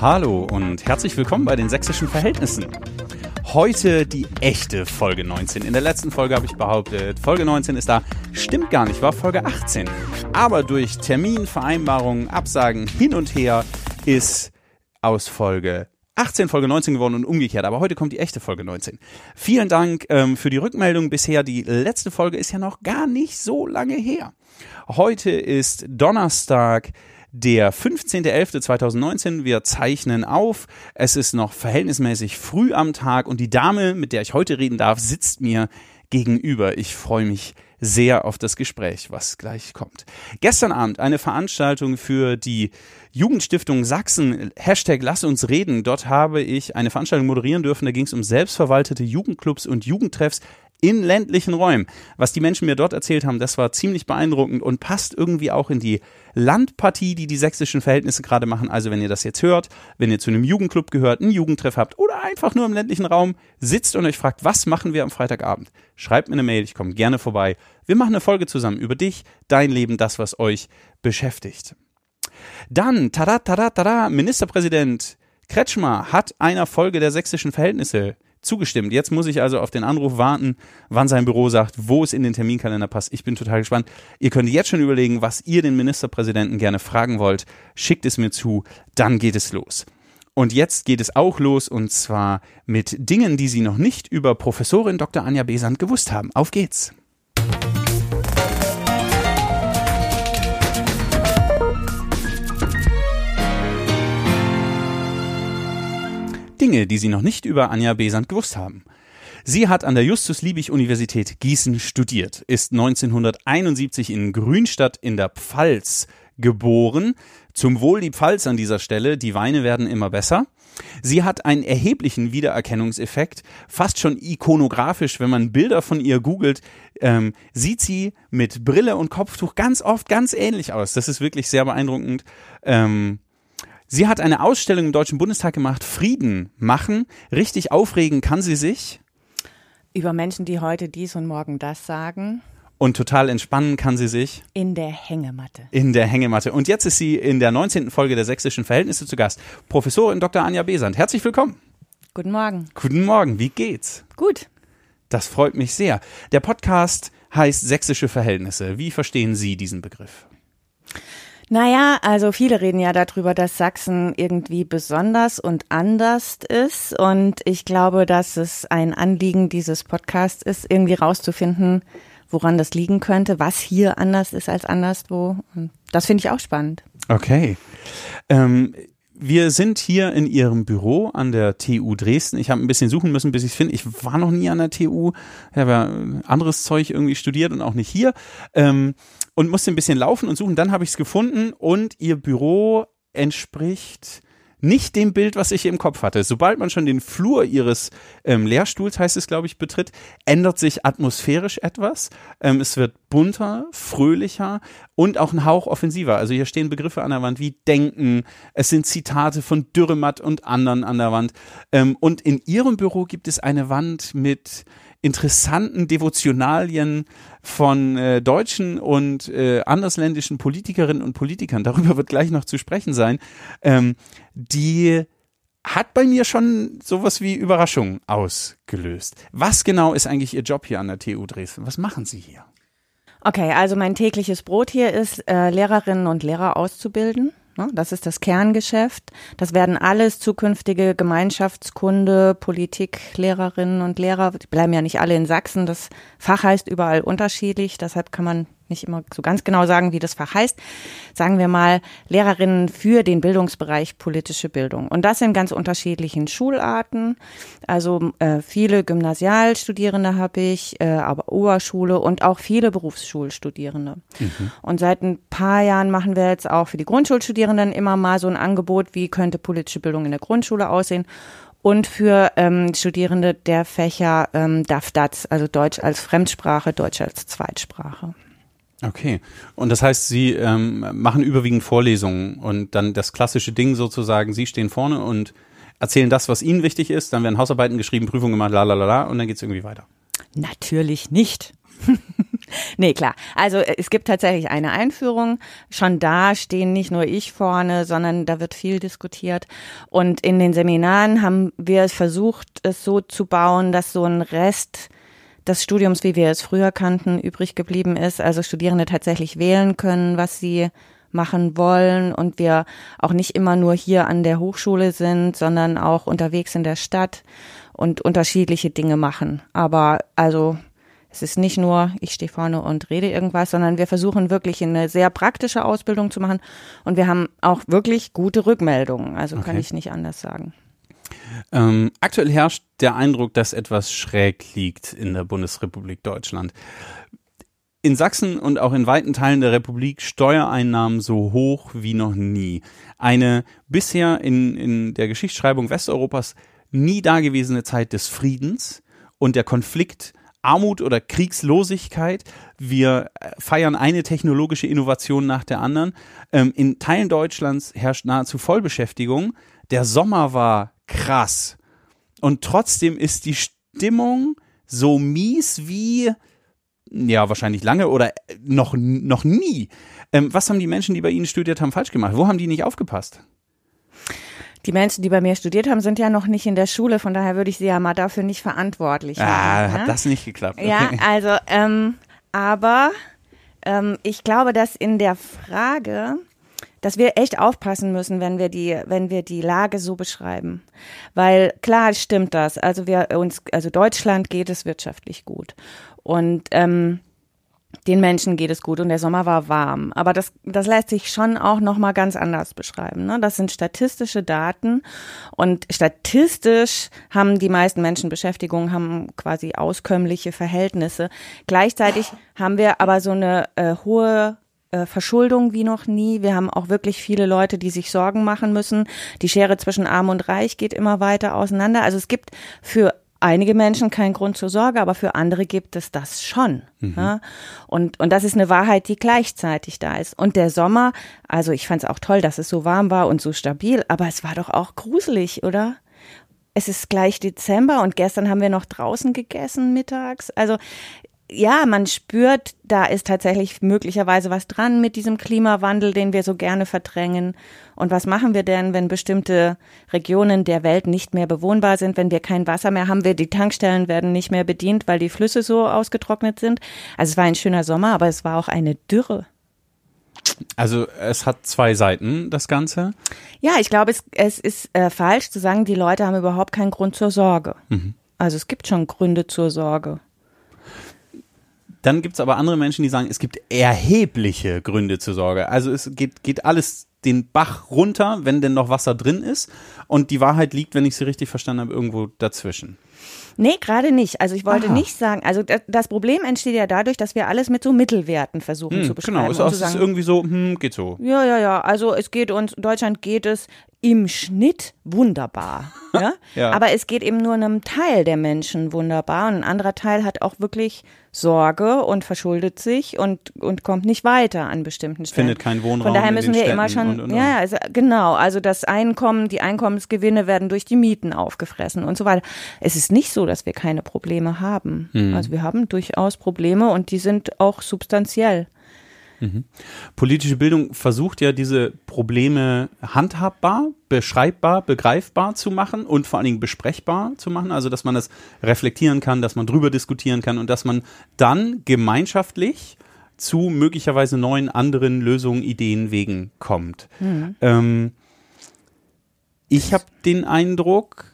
Hallo und herzlich willkommen bei den sächsischen Verhältnissen. Heute die echte Folge 19. In der letzten Folge habe ich behauptet, Folge 19 ist da. Stimmt gar nicht, war Folge 18. Aber durch Terminvereinbarungen, Absagen hin und her ist aus Folge 18 Folge 19 geworden und umgekehrt. Aber heute kommt die echte Folge 19. Vielen Dank ähm, für die Rückmeldung bisher. Die letzte Folge ist ja noch gar nicht so lange her. Heute ist Donnerstag, der 15.11.2019. Wir zeichnen auf. Es ist noch verhältnismäßig früh am Tag und die Dame, mit der ich heute reden darf, sitzt mir gegenüber. Ich freue mich sehr auf das Gespräch, was gleich kommt. Gestern Abend eine Veranstaltung für die Jugendstiftung Sachsen, Hashtag Lass uns reden. Dort habe ich eine Veranstaltung moderieren dürfen. Da ging es um selbstverwaltete Jugendclubs und Jugendtreffs in ländlichen Räumen. Was die Menschen mir dort erzählt haben, das war ziemlich beeindruckend und passt irgendwie auch in die Landpartie, die die sächsischen Verhältnisse gerade machen. Also wenn ihr das jetzt hört, wenn ihr zu einem Jugendclub gehört, einen Jugendtreff habt oder einfach nur im ländlichen Raum sitzt und euch fragt, was machen wir am Freitagabend? Schreibt mir eine Mail, ich komme gerne vorbei. Wir machen eine Folge zusammen über dich, dein Leben, das, was euch beschäftigt. Dann, tada, tada, tada, Ministerpräsident Kretschmer hat einer Folge der sächsischen Verhältnisse zugestimmt. Jetzt muss ich also auf den Anruf warten, wann sein Büro sagt, wo es in den Terminkalender passt. Ich bin total gespannt. Ihr könnt jetzt schon überlegen, was ihr den Ministerpräsidenten gerne fragen wollt. Schickt es mir zu, dann geht es los. Und jetzt geht es auch los und zwar mit Dingen, die Sie noch nicht über Professorin Dr. Anja Besant gewusst haben. Auf geht's! Dinge, die Sie noch nicht über Anja Besant gewusst haben. Sie hat an der Justus-Liebig-Universität Gießen studiert, ist 1971 in Grünstadt in der Pfalz geboren. Zum Wohl die Pfalz an dieser Stelle, die Weine werden immer besser. Sie hat einen erheblichen Wiedererkennungseffekt, fast schon ikonografisch, wenn man Bilder von ihr googelt, ähm, sieht sie mit Brille und Kopftuch ganz oft ganz ähnlich aus. Das ist wirklich sehr beeindruckend. Ähm, Sie hat eine Ausstellung im Deutschen Bundestag gemacht, Frieden machen. Richtig aufregen kann sie sich. Über Menschen, die heute dies und morgen das sagen. Und total entspannen kann sie sich. In der Hängematte. In der Hängematte. Und jetzt ist sie in der 19. Folge der Sächsischen Verhältnisse zu Gast. Professorin Dr. Anja Besant. Herzlich willkommen. Guten Morgen. Guten Morgen. Wie geht's? Gut. Das freut mich sehr. Der Podcast heißt Sächsische Verhältnisse. Wie verstehen Sie diesen Begriff? Naja, also viele reden ja darüber, dass Sachsen irgendwie besonders und anders ist. Und ich glaube, dass es ein Anliegen dieses Podcasts ist, irgendwie rauszufinden, woran das liegen könnte, was hier anders ist als anderswo. Und das finde ich auch spannend. Okay. Ähm, wir sind hier in Ihrem Büro an der TU Dresden. Ich habe ein bisschen suchen müssen, bis ich es finde. Ich war noch nie an der TU. Ich habe ja anderes Zeug irgendwie studiert und auch nicht hier. Ähm, und musste ein bisschen laufen und suchen. Dann habe ich es gefunden und ihr Büro entspricht nicht dem Bild, was ich im Kopf hatte. Sobald man schon den Flur ihres ähm, Lehrstuhls, heißt es, glaube ich, betritt, ändert sich atmosphärisch etwas. Ähm, es wird bunter, fröhlicher und auch ein Hauch offensiver. Also hier stehen Begriffe an der Wand wie Denken. Es sind Zitate von Dürrematt und anderen an der Wand. Ähm, und in ihrem Büro gibt es eine Wand mit interessanten Devotionalien von äh, deutschen und äh, andersländischen Politikerinnen und Politikern, darüber wird gleich noch zu sprechen sein, ähm, die hat bei mir schon sowas wie Überraschung ausgelöst. Was genau ist eigentlich Ihr Job hier an der TU Dresden? Was machen Sie hier? Okay, also mein tägliches Brot hier ist, äh, Lehrerinnen und Lehrer auszubilden. Ne? Das ist das Kerngeschäft. Das werden alles zukünftige Gemeinschaftskunde, Politiklehrerinnen und Lehrer. Die bleiben ja nicht alle in Sachsen. Das Fach heißt überall unterschiedlich. Deshalb kann man nicht immer so ganz genau sagen, wie das Fach heißt, sagen wir mal Lehrerinnen für den Bildungsbereich politische Bildung. Und das in ganz unterschiedlichen Schularten. Also äh, viele Gymnasialstudierende habe ich, äh, aber Oberschule und auch viele Berufsschulstudierende. Mhm. Und seit ein paar Jahren machen wir jetzt auch für die Grundschulstudierenden immer mal so ein Angebot, wie könnte politische Bildung in der Grundschule aussehen und für ähm, Studierende der Fächer ähm, DAF-DATS, also Deutsch als Fremdsprache, Deutsch als Zweitsprache. Okay. Und das heißt, Sie ähm, machen überwiegend Vorlesungen und dann das klassische Ding sozusagen, Sie stehen vorne und erzählen das, was Ihnen wichtig ist, dann werden Hausarbeiten geschrieben, Prüfungen gemacht, la la la la und dann geht's irgendwie weiter. Natürlich nicht. Nee, klar. Also äh, es gibt tatsächlich eine Einführung. Schon da stehen nicht nur ich vorne, sondern da wird viel diskutiert. Und in den Seminaren haben wir versucht, es so zu bauen, dass so ein Rest des Studiums, wie wir es früher kannten, übrig geblieben ist. Also Studierende tatsächlich wählen können, was sie machen wollen und wir auch nicht immer nur hier an der Hochschule sind, sondern auch unterwegs in der Stadt und unterschiedliche Dinge machen. Aber also es ist nicht nur, ich stehe vorne und rede irgendwas, sondern wir versuchen wirklich eine sehr praktische Ausbildung zu machen und wir haben auch wirklich gute Rückmeldungen. Also okay. kann ich nicht anders sagen. Ähm, aktuell herrscht der Eindruck, dass etwas schräg liegt in der Bundesrepublik Deutschland. In Sachsen und auch in weiten Teilen der Republik Steuereinnahmen so hoch wie noch nie. Eine bisher in, in der Geschichtsschreibung Westeuropas nie dagewesene Zeit des Friedens und der Konflikt Armut oder Kriegslosigkeit. Wir äh, feiern eine technologische Innovation nach der anderen. Ähm, in Teilen Deutschlands herrscht nahezu Vollbeschäftigung. Der Sommer war krass. Und trotzdem ist die Stimmung so mies wie, ja, wahrscheinlich lange oder äh, noch, noch nie. Ähm, was haben die Menschen, die bei Ihnen studiert haben, falsch gemacht? Wo haben die nicht aufgepasst? die Menschen, die bei mir studiert haben, sind ja noch nicht in der Schule, von daher würde ich sie ja mal dafür nicht verantwortlich ah, machen. Hat ne? das nicht geklappt? Okay. Ja, also, ähm, aber ähm, ich glaube, dass in der Frage, dass wir echt aufpassen müssen, wenn wir die, wenn wir die Lage so beschreiben. Weil klar stimmt das. Also wir uns, also Deutschland geht es wirtschaftlich gut. Und ähm, den Menschen geht es gut und der Sommer war warm. Aber das, das lässt sich schon auch nochmal ganz anders beschreiben. Ne? Das sind statistische Daten und statistisch haben die meisten Menschen Beschäftigung, haben quasi auskömmliche Verhältnisse. Gleichzeitig haben wir aber so eine äh, hohe äh, Verschuldung wie noch nie. Wir haben auch wirklich viele Leute, die sich Sorgen machen müssen. Die Schere zwischen Arm und Reich geht immer weiter auseinander. Also es gibt für einige Menschen keinen Grund zur Sorge, aber für andere gibt es das schon. Mhm. Ja? Und, und das ist eine Wahrheit, die gleichzeitig da ist. Und der Sommer, also ich fand es auch toll, dass es so warm war und so stabil, aber es war doch auch gruselig, oder? Es ist gleich Dezember und gestern haben wir noch draußen gegessen mittags. Also ja, man spürt, da ist tatsächlich möglicherweise was dran mit diesem Klimawandel, den wir so gerne verdrängen. Und was machen wir denn, wenn bestimmte Regionen der Welt nicht mehr bewohnbar sind, wenn wir kein Wasser mehr haben, wir die Tankstellen werden nicht mehr bedient, weil die Flüsse so ausgetrocknet sind? Also es war ein schöner Sommer, aber es war auch eine Dürre. Also es hat zwei Seiten, das Ganze. Ja, ich glaube, es, es ist äh, falsch zu sagen, die Leute haben überhaupt keinen Grund zur Sorge. Mhm. Also es gibt schon Gründe zur Sorge. Dann gibt es aber andere Menschen, die sagen, es gibt erhebliche Gründe zur Sorge. Also es geht, geht alles den Bach runter, wenn denn noch Wasser drin ist. Und die Wahrheit liegt, wenn ich sie richtig verstanden habe, irgendwo dazwischen. Nee, gerade nicht. Also ich wollte Aha. nicht sagen, also das Problem entsteht ja dadurch, dass wir alles mit so Mittelwerten versuchen hm, zu beschreiben. Genau, es, ist, ist irgendwie so, hm, geht so. Ja, ja, ja. Also es geht uns, Deutschland geht es im Schnitt wunderbar. Ja? ja? Aber es geht eben nur einem Teil der Menschen wunderbar und ein anderer Teil hat auch wirklich Sorge und verschuldet sich und, und kommt nicht weiter an bestimmten Stellen. Findet keinen Wohnraum. Von daher müssen wir immer schon, und, und, und. ja, also, genau, also das Einkommen, die Einkommensgewinne werden durch die Mieten aufgefressen und so weiter. Es ist nicht so, dass wir keine Probleme haben. Hm. Also wir haben durchaus Probleme und die sind auch substanziell. Mhm. Politische Bildung versucht ja diese Probleme handhabbar, beschreibbar, begreifbar zu machen und vor allen Dingen besprechbar zu machen. Also dass man das reflektieren kann, dass man drüber diskutieren kann und dass man dann gemeinschaftlich zu möglicherweise neuen anderen Lösungen, Ideen, Wegen kommt. Mhm. Ähm, ich habe den Eindruck,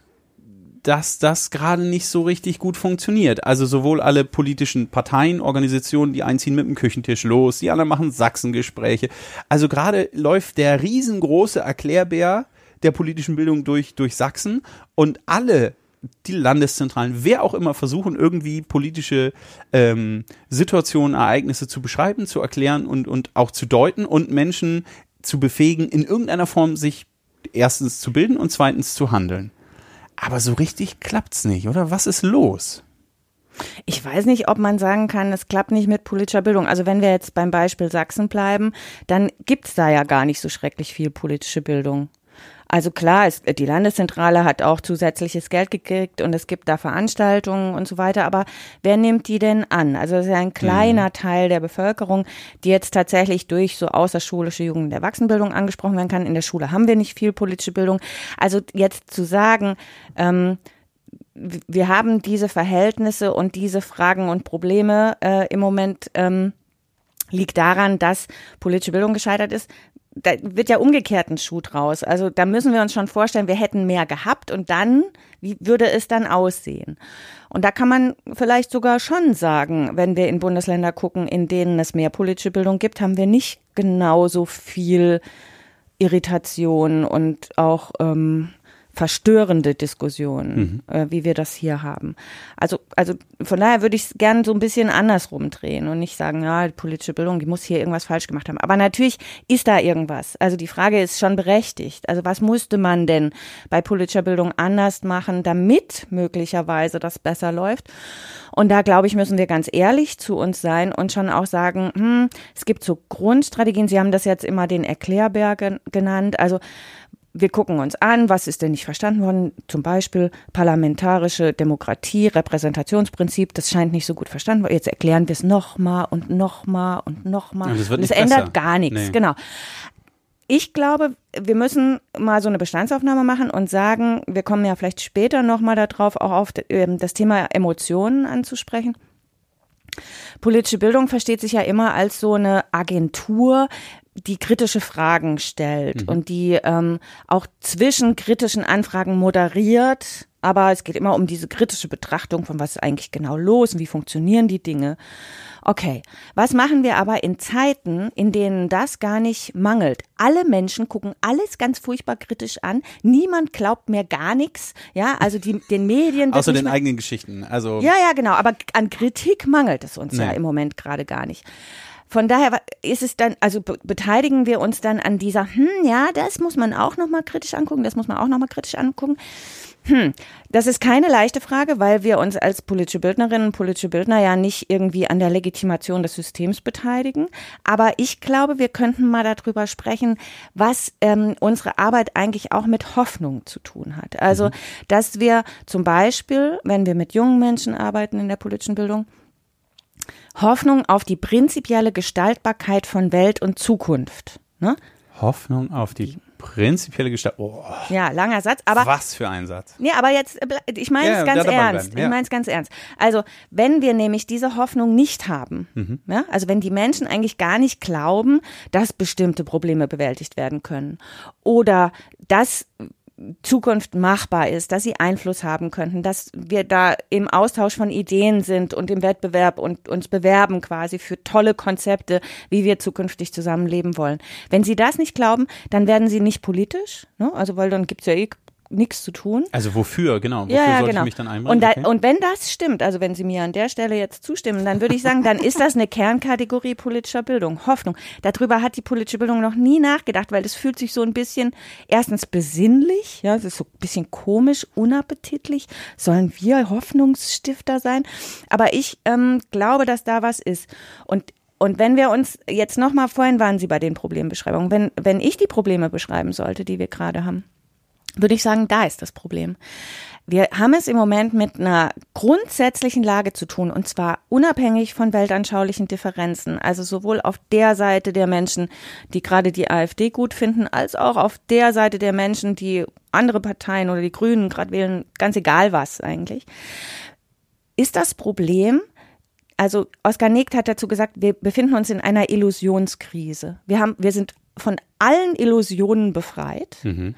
dass das gerade nicht so richtig gut funktioniert. Also sowohl alle politischen Parteien, Organisationen, die einziehen mit dem Küchentisch los, die anderen machen Sachsengespräche. Also gerade läuft der riesengroße Erklärbär der politischen Bildung durch, durch Sachsen und alle die Landeszentralen, wer auch immer versuchen, irgendwie politische ähm, Situationen, Ereignisse zu beschreiben, zu erklären und, und auch zu deuten und Menschen zu befähigen, in irgendeiner Form sich erstens zu bilden und zweitens zu handeln. Aber so richtig klappt's nicht, oder? Was ist los? Ich weiß nicht, ob man sagen kann, es klappt nicht mit politischer Bildung. Also wenn wir jetzt beim Beispiel Sachsen bleiben, dann gibt's da ja gar nicht so schrecklich viel politische Bildung. Also klar, es, die Landeszentrale hat auch zusätzliches Geld gekriegt und es gibt da Veranstaltungen und so weiter, aber wer nimmt die denn an? Also es ist ja ein kleiner mhm. Teil der Bevölkerung, die jetzt tatsächlich durch so außerschulische Jugend- und Erwachsenenbildung angesprochen werden kann. In der Schule haben wir nicht viel politische Bildung. Also jetzt zu sagen, ähm, wir haben diese Verhältnisse und diese Fragen und Probleme äh, im Moment ähm, liegt daran, dass politische Bildung gescheitert ist da wird ja umgekehrt ein Schuh draus. Also da müssen wir uns schon vorstellen, wir hätten mehr gehabt und dann, wie würde es dann aussehen? Und da kann man vielleicht sogar schon sagen, wenn wir in Bundesländer gucken, in denen es mehr politische Bildung gibt, haben wir nicht genauso viel Irritation und auch ähm, verstörende Diskussionen, mhm. äh, wie wir das hier haben. Also, also von daher würde ich es gerne so ein bisschen andersrum drehen und nicht sagen, ja, die politische Bildung, die muss hier irgendwas falsch gemacht haben. Aber natürlich ist da irgendwas. Also die Frage ist schon berechtigt. Also was musste man denn bei politischer Bildung anders machen, damit möglicherweise das besser läuft? Und da, glaube ich, müssen wir ganz ehrlich zu uns sein und schon auch sagen, hm, es gibt so Grundstrategien. Sie haben das jetzt immer den Erklärbär genannt. Also wir gucken uns an, was ist denn nicht verstanden worden, zum Beispiel parlamentarische Demokratie, Repräsentationsprinzip, das scheint nicht so gut verstanden worden. Jetzt erklären wir es nochmal und nochmal und nochmal. Und, und es ändert gar nichts, nee. genau. Ich glaube, wir müssen mal so eine Bestandsaufnahme machen und sagen, wir kommen ja vielleicht später nochmal darauf, auch auf ähm, das Thema Emotionen anzusprechen. Politische Bildung versteht sich ja immer als so eine Agentur, die kritische Fragen stellt mhm. und die ähm, auch zwischen kritischen Anfragen moderiert. Aber es geht immer um diese kritische Betrachtung von was ist eigentlich genau los und wie funktionieren die Dinge. Okay, was machen wir aber in Zeiten, in denen das gar nicht mangelt? Alle Menschen gucken alles ganz furchtbar kritisch an. Niemand glaubt mehr gar nichts. Ja, also die, den Medien. Außer den eigenen Geschichten. Also ja, ja, genau. Aber an Kritik mangelt es uns nee. ja im Moment gerade gar nicht. Von daher ist es dann, also beteiligen wir uns dann an dieser, hm, ja, das muss man auch nochmal kritisch angucken, das muss man auch nochmal kritisch angucken. Hm, das ist keine leichte Frage, weil wir uns als politische Bildnerinnen und politische Bildner ja nicht irgendwie an der Legitimation des Systems beteiligen. Aber ich glaube, wir könnten mal darüber sprechen, was ähm, unsere Arbeit eigentlich auch mit Hoffnung zu tun hat. Also, mhm. dass wir zum Beispiel, wenn wir mit jungen Menschen arbeiten in der politischen Bildung, Hoffnung auf die prinzipielle Gestaltbarkeit von Welt und Zukunft. Ne? Hoffnung auf die prinzipielle Gestaltbarkeit. Oh. Ja, langer Satz, aber. Was für ein Satz. Ja, aber jetzt, äh, ich meine ja, es ganz ernst. Ja. Ich meine es ganz ernst. Also, wenn wir nämlich diese Hoffnung nicht haben, mhm. ja, also wenn die Menschen eigentlich gar nicht glauben, dass bestimmte Probleme bewältigt werden können oder dass Zukunft machbar ist, dass sie Einfluss haben könnten, dass wir da im Austausch von Ideen sind und im Wettbewerb und uns bewerben quasi für tolle Konzepte, wie wir zukünftig zusammenleben wollen. Wenn Sie das nicht glauben, dann werden Sie nicht politisch, ne? also weil dann gibt's ja eh nichts zu tun. Also wofür, genau. Wofür ja, ja, sollte genau. ich mich dann einbringen? Und, da, okay. und wenn das stimmt, also wenn Sie mir an der Stelle jetzt zustimmen, dann würde ich sagen, dann ist das eine Kernkategorie politischer Bildung. Hoffnung. Darüber hat die politische Bildung noch nie nachgedacht, weil das fühlt sich so ein bisschen erstens besinnlich, ja, es ist so ein bisschen komisch, unappetitlich. Sollen wir Hoffnungsstifter sein? Aber ich ähm, glaube, dass da was ist. Und und wenn wir uns jetzt nochmal, vorhin waren Sie bei den Problembeschreibungen, wenn, wenn ich die Probleme beschreiben sollte, die wir gerade haben, würde ich sagen, da ist das Problem. Wir haben es im Moment mit einer grundsätzlichen Lage zu tun, und zwar unabhängig von weltanschaulichen Differenzen. Also sowohl auf der Seite der Menschen, die gerade die AfD gut finden, als auch auf der Seite der Menschen, die andere Parteien oder die Grünen gerade wählen, ganz egal was eigentlich. Ist das Problem, also Oskar Negt hat dazu gesagt, wir befinden uns in einer Illusionskrise. Wir haben, wir sind von allen Illusionen befreit. Mhm.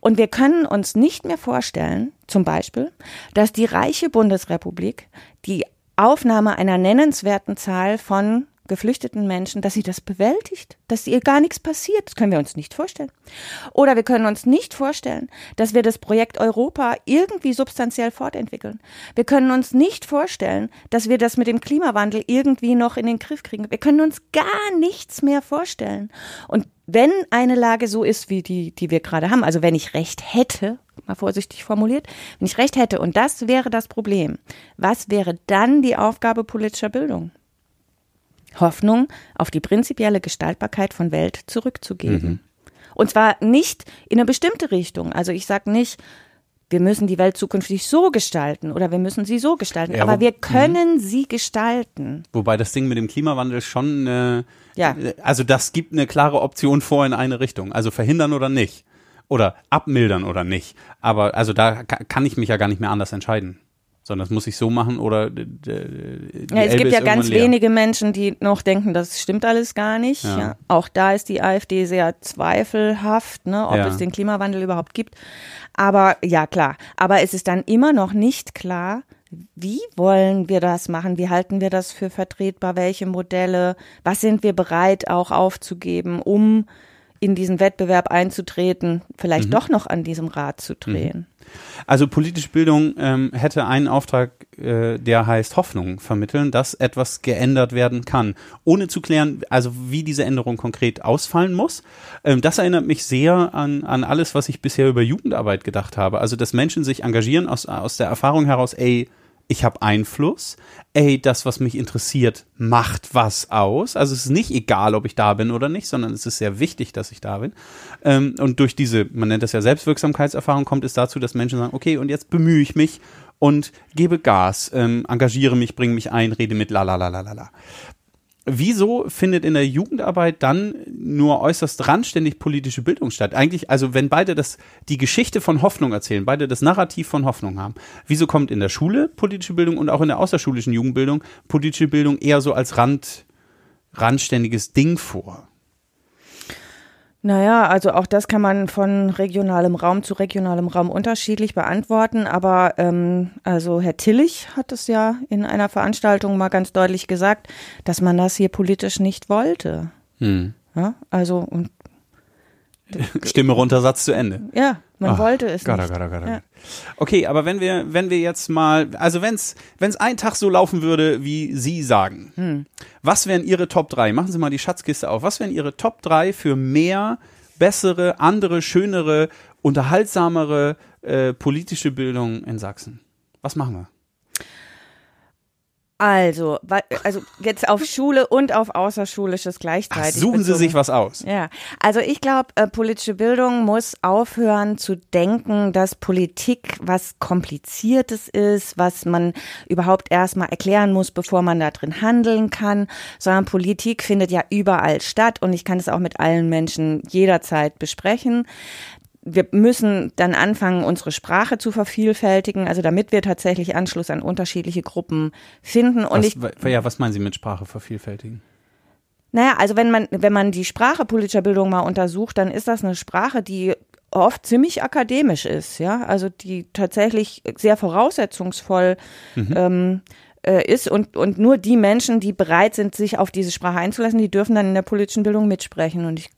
Und wir können uns nicht mehr vorstellen, zum Beispiel, dass die reiche Bundesrepublik die Aufnahme einer nennenswerten Zahl von geflüchteten Menschen, dass sie das bewältigt, dass ihr gar nichts passiert. Das können wir uns nicht vorstellen. Oder wir können uns nicht vorstellen, dass wir das Projekt Europa irgendwie substanziell fortentwickeln. Wir können uns nicht vorstellen, dass wir das mit dem Klimawandel irgendwie noch in den Griff kriegen. Wir können uns gar nichts mehr vorstellen. Und wenn eine Lage so ist, wie die, die wir gerade haben, also wenn ich recht hätte, mal vorsichtig formuliert, wenn ich recht hätte und das wäre das Problem, was wäre dann die Aufgabe politischer Bildung? Hoffnung auf die prinzipielle Gestaltbarkeit von Welt zurückzugeben. Mhm. Und zwar nicht in eine bestimmte Richtung. Also ich sage nicht, wir müssen die Welt zukünftig so gestalten oder wir müssen sie so gestalten. Ja, aber wir können sie gestalten. Wobei das Ding mit dem Klimawandel schon, äh, Ja. also das gibt eine klare Option vor in eine Richtung. Also verhindern oder nicht. Oder abmildern oder nicht. Aber also da ka- kann ich mich ja gar nicht mehr anders entscheiden. Sondern das muss ich so machen oder äh, die Ja, Elbe es gibt ist ja ganz leer. wenige Menschen, die noch denken, das stimmt alles gar nicht. Ja. Ja. Auch da ist die AfD sehr zweifelhaft, ne, ob Ja. es den Klimawandel überhaupt gibt. Aber ja, klar. Aber es ist dann immer noch nicht klar, wie wollen wir das machen? Wie halten wir das für vertretbar? Welche Modelle? Was sind wir bereit auch aufzugeben, um in diesen Wettbewerb einzutreten, vielleicht Mhm. doch noch an diesem Rad zu drehen? Also politische Bildung ähm, hätte einen Auftrag, äh, der heißt Hoffnung vermitteln, dass etwas geändert werden kann, ohne zu klären, also wie diese Änderung konkret ausfallen muss. Ähm, das erinnert mich sehr an, an alles, was ich bisher über Jugendarbeit gedacht habe. Also dass Menschen sich engagieren aus, aus der Erfahrung heraus, ey, ich habe Einfluss, ey, das, was mich interessiert, macht was aus. Also es ist nicht egal, ob ich da bin oder nicht, sondern es ist sehr wichtig, dass ich da bin. Ähm, und durch diese, man nennt das ja Selbstwirksamkeitserfahrung, kommt es dazu, dass Menschen sagen, okay, und jetzt bemühe ich mich und gebe Gas, ähm, engagiere mich, bringe mich ein, rede mit la la la la la la. Wieso findet in der Jugendarbeit dann nur äußerst randständig politische Bildung statt? Eigentlich, also wenn beide das, die Geschichte von Hoffnung erzählen, beide das Narrativ von Hoffnung haben, wieso kommt in der Schule politische Bildung und auch in der außerschulischen Jugendbildung politische Bildung eher so als Rand, randständiges Ding vor? Naja, also auch das kann man von regionalem Raum zu regionalem Raum unterschiedlich beantworten. Aber ähm, also Herr Tillich hat es ja in einer Veranstaltung mal ganz deutlich gesagt, dass man das hier politisch nicht wollte. Hm. Ja, also und Stimme runter, Satz zu Ende. ja, man Ach, wollte es Gott, nicht. Gott, Gott, oh Ja. Gott. Okay, aber wenn wir, wenn wir jetzt mal, also wenn's, wenn's ein Tag so laufen würde, wie Sie sagen, Hm. was wären Ihre Top 3? Machen Sie mal die Schatzkiste auf. Was wären Ihre Top 3 für mehr, bessere, andere, schönere, unterhaltsamere äh, politische Bildung in Sachsen? Was machen wir? Also, also jetzt auf Schule und auf außerschulisches Ach, gleichzeitig. suchen Sie sich was aus. Ja, also ich glaube, äh, politische Bildung muss aufhören zu denken, dass Politik was Kompliziertes ist, was man überhaupt erstmal erklären muss, bevor man da drin handeln kann, sondern Politik findet ja überall statt und ich kann es auch mit allen Menschen jederzeit besprechen wir müssen dann anfangen, unsere Sprache zu vervielfältigen, also damit wir tatsächlich Anschluss an unterschiedliche Gruppen finden. Und was, ich ja, was meinen Sie mit Sprache vervielfältigen? naja, also wenn man, wenn man die Sprache politischer Bildung mal untersucht, dann ist das eine Sprache, die oft ziemlich akademisch ist, ja, also die tatsächlich sehr voraussetzungsvoll ähm, äh, ist und, und nur die Menschen, die bereit sind, sich auf diese Sprache einzulassen, die dürfen dann in der politischen Bildung mitsprechen und ich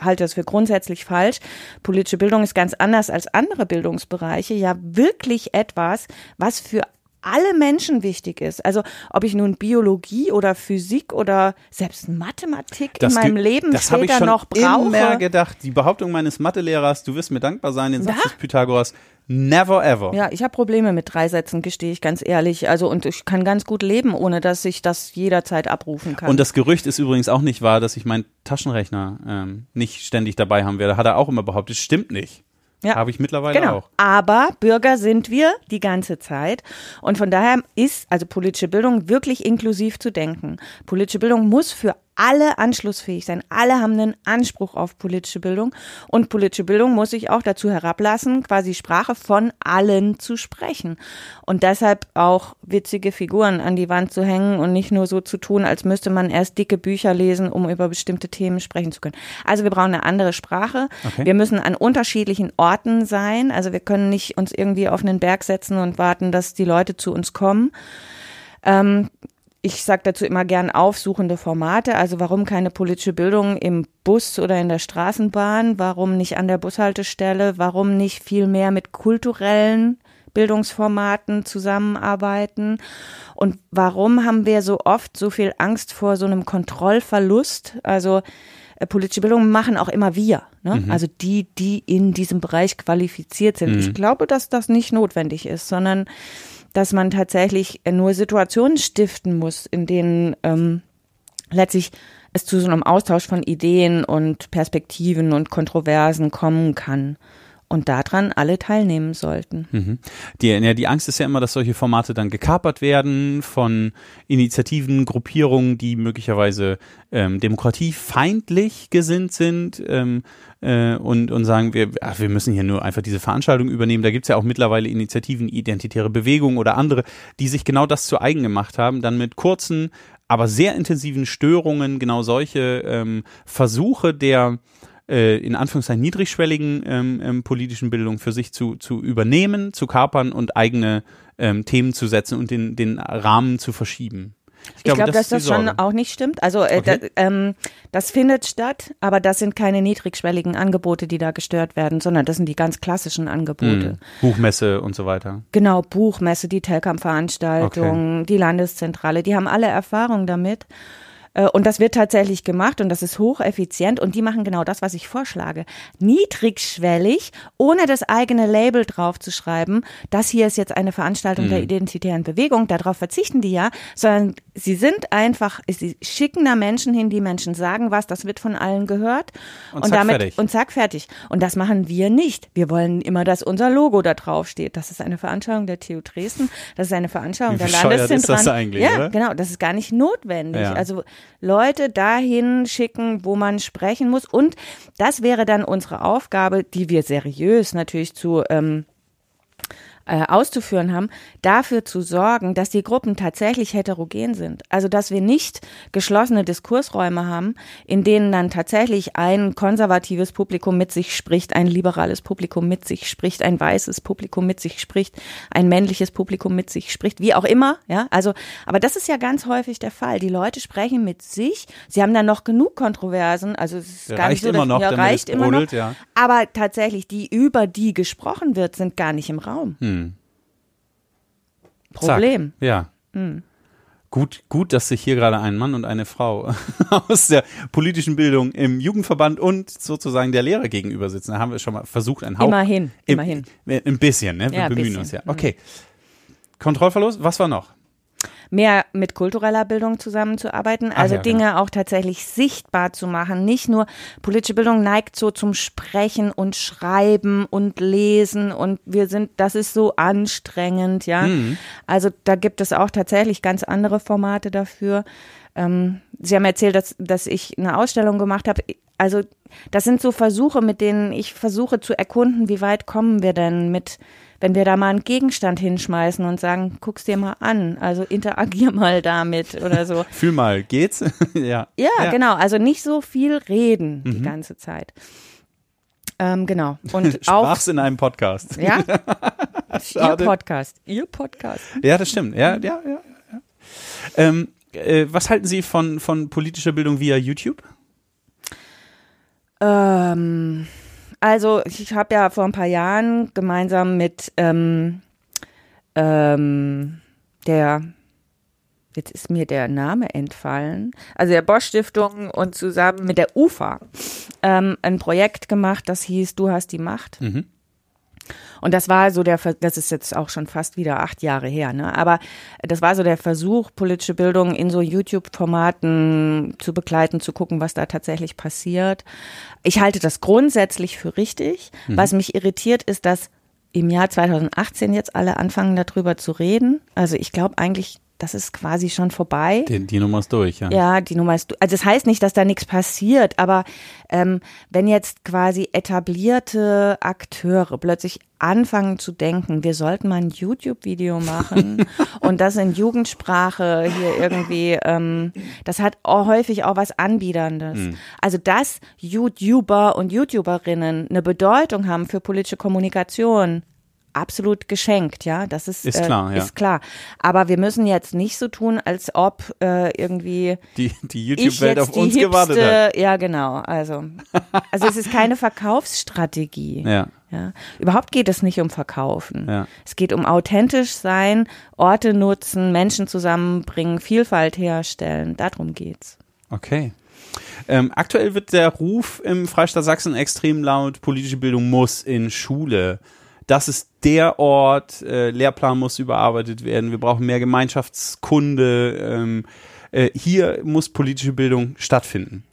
halte das für grundsätzlich falsch. Politische Bildung ist ganz anders als andere Bildungsbereiche, ja wirklich etwas, was für alle Menschen wichtig ist. Also ob ich nun Biologie oder Physik oder selbst Mathematik in ge- meinem Leben das hab ich später schon noch brauche. immer gedacht. Die Behauptung meines Mathelehrers, du wirst mir dankbar sein, den Satz des Pythagoras, never ever. Ja, ich habe Probleme mit drei Sätzen, gestehe ich ganz ehrlich. Also und ich kann ganz gut leben, ohne dass ich das jederzeit abrufen kann. Und das Gerücht ist übrigens auch nicht wahr, dass ich meinen Taschenrechner ähm, nicht ständig dabei haben werde. Hat er auch immer behauptet. Stimmt nicht. Ja. Habe ich mittlerweile Genau. auch. Aber Bürger sind wir die ganze Zeit. Und von daher ist also politische Bildung wirklich inklusiv zu denken. Politische Bildung muss für alle anschlussfähig sein. Alle haben einen Anspruch auf politische Bildung. Und politische Bildung muss sich auch dazu herablassen, quasi Sprache von allen zu sprechen. Und deshalb auch witzige Figuren an die Wand zu hängen und nicht nur so zu tun, als müsste man erst dicke Bücher lesen, um über bestimmte Themen sprechen zu können. Also wir brauchen eine andere Sprache. Okay. Wir müssen an unterschiedlichen Orten sein. Also wir können nicht uns irgendwie auf einen Berg setzen und warten, dass die Leute zu uns kommen. Ähm, ich sage dazu immer gern aufsuchende Formate. Also warum keine politische Bildung im Bus oder in der Straßenbahn? Warum nicht an der Bushaltestelle? Warum nicht viel mehr mit kulturellen Bildungsformaten zusammenarbeiten? Und warum haben wir so oft so viel Angst vor so einem Kontrollverlust? Also äh, politische Bildung machen auch immer wir. Ne? Also die, die in diesem Bereich qualifiziert sind. Ich glaube, dass das nicht notwendig ist, sondern dass man tatsächlich nur Situationen stiften muss, in denen ähm, letztlich es zu so einem Austausch von Ideen und Perspektiven und Kontroversen kommen kann und daran alle teilnehmen sollten. Mhm. Die, die Angst ist ja immer, dass solche Formate dann gekapert werden von Initiativen, Gruppierungen, die möglicherweise ähm, demokratiefeindlich gesinnt sind ähm, äh, und, und sagen, wir, ach, wir müssen hier nur einfach diese Veranstaltung übernehmen. Da gibt's ja auch mittlerweile Initiativen, Identitäre Bewegungen oder andere, die sich genau das zu eigen gemacht haben, dann mit kurzen, aber sehr intensiven Störungen genau solche ähm, Versuche der äh, in Anführungszeichen niedrigschwelligen ähm, ähm, politischen Bildung für sich zu, zu übernehmen, zu kapern und eigene ähm, Themen zu setzen und den, den Rahmen zu verschieben. Ich glaube, glaub, dass das schon auch nicht stimmt. Also äh, okay. da, ähm, das findet statt, aber das sind keine niedrigschwelligen Angebote, die da gestört werden, sondern das sind die ganz klassischen Angebote. Hm. Buchmesse und so weiter. Genau, Buchmesse, die Telkamp-Veranstaltung, okay. die Landeszentrale, die haben alle Erfahrung damit. Äh, und das wird tatsächlich gemacht und das ist hocheffizient und die machen genau das, was ich vorschlage. Niedrigschwellig, ohne das eigene Label draufzuschreiben, das hier ist jetzt eine Veranstaltung mhm. der identitären Bewegung, darauf verzichten die ja, sondern sie sind einfach, sie schicken da Menschen hin, die Menschen sagen was, das wird von allen gehört und, und zack, damit fertig. und zack fertig. Und das machen wir nicht. Wir wollen immer, dass unser Logo da drauf steht. Das ist eine Veranstaltung der TU Dresden, das ist eine Veranstaltung der Landeszentrale. Ist das eigentlich, ja, oder? genau, das ist gar nicht notwendig. Ja. Also Leute dahin schicken, wo man sprechen muss. Und das wäre dann unsere Aufgabe, die wir seriös natürlich zu ähm, äh, auszuführen haben, dafür zu sorgen, dass die Gruppen tatsächlich heterogen sind. Also dass wir nicht geschlossene Diskursräume haben, in denen dann tatsächlich ein konservatives Publikum mit sich spricht, ein liberales Publikum mit sich spricht, ein weißes Publikum mit sich spricht, ein männliches Publikum mit sich spricht, wie auch immer. Ja, also, aber das ist ja ganz häufig der Fall. Die Leute sprechen mit sich. Sie haben dann noch genug Kontroversen. Also es ist ja, gar reicht nicht so, immer noch, ja, reicht immer brodelt, noch. Ja. Aber tatsächlich die über die gesprochen wird, sind gar nicht im Raum. Hm. Problem. Zack. Ja. Hm. Gut, gut, dass sich hier gerade ein Mann und eine Frau aus der politischen Bildung im Jugendverband und sozusagen der Lehrer gegenüber sitzen. Da haben wir schon mal versucht, ein Hauch. Immerhin, im, immerhin. Ein bisschen, ne? Wir Ja, bemühen bisschen. uns ja. Mhm. Okay. Kontrollverlust, was war noch? Mehr mit kultureller Bildung zusammenzuarbeiten, also ja, Dinge auch tatsächlich sichtbar zu machen. Nicht nur politische Bildung neigt so zum Sprechen und Schreiben und Lesen und wir sind, das ist so anstrengend, ja. Mhm. Also da gibt es auch tatsächlich ganz andere Formate dafür. Ähm, Sie haben erzählt, dass, dass ich eine Ausstellung gemacht habe. Also das sind so Versuche, mit denen ich versuche zu erkunden, wie weit kommen wir denn mit, wenn wir da mal einen Gegenstand hinschmeißen und sagen, guck's dir mal an, also interagier mal damit oder so. Fühl mal, geht's? ja. Ja, genau, also nicht so viel reden die Mhm. ganze Zeit. Ähm, genau. Und auch, Sprach's in einem Podcast. ja, ihr. Podcast, ihr Podcast. Ja, das stimmt. Ja, ja, ja. ja. Ähm, äh, was halten Sie von, von politischer Bildung via YouTube? Ähm, also ich habe ja vor ein paar Jahren gemeinsam mit ähm, ähm, der Jetzt ist mir der Name entfallen. Also der Bosch Stiftung und zusammen mit der UFA ähm, ein Projekt gemacht, das hieß Du hast die Macht. Mhm. Und das war so der, Ver- das ist jetzt auch schon fast wieder acht Jahre her, ne? Aber das war so der Versuch, politische Bildung in so YouTube-Formaten zu begleiten, zu gucken, was da tatsächlich passiert. Ich halte das grundsätzlich für richtig. Was mich irritiert, ist, dass im Jahr 2018 jetzt alle anfangen, darüber zu reden. Also ich glaube eigentlich, das ist quasi schon vorbei. Die, die Nummer ist durch, ja. Ja, die Nummer ist, also das heißt nicht, dass da nichts passiert, aber ähm, wenn jetzt quasi etablierte Akteure plötzlich anfangen zu denken, wir sollten mal ein YouTube-Video machen und das in Jugendsprache hier irgendwie, ähm, das hat auch häufig auch was Anbiederndes. Also dass YouTuber und YouTuberinnen eine Bedeutung haben für politische Kommunikation, absolut geschenkt, ja, das ist, Ist klar, äh, ja. ist klar. Aber wir müssen jetzt nicht so tun, als ob äh, irgendwie Die, die YouTube-Welt auf uns hipste, gewartet hat. ja genau, also also es ist keine Verkaufsstrategie. Ja, Ja. Überhaupt geht es nicht um Verkaufen. ja. Es geht um authentisch sein, Orte nutzen, Menschen zusammenbringen, Vielfalt herstellen. Darum geht's. Okay. Ähm, aktuell wird der Ruf im Freistaat Sachsen extrem laut, politische Bildung muss in Schule. Das ist der Ort, äh, Lehrplan muss überarbeitet werden, wir brauchen mehr Gemeinschaftskunde. Ähm, äh, hier muss politische Bildung stattfinden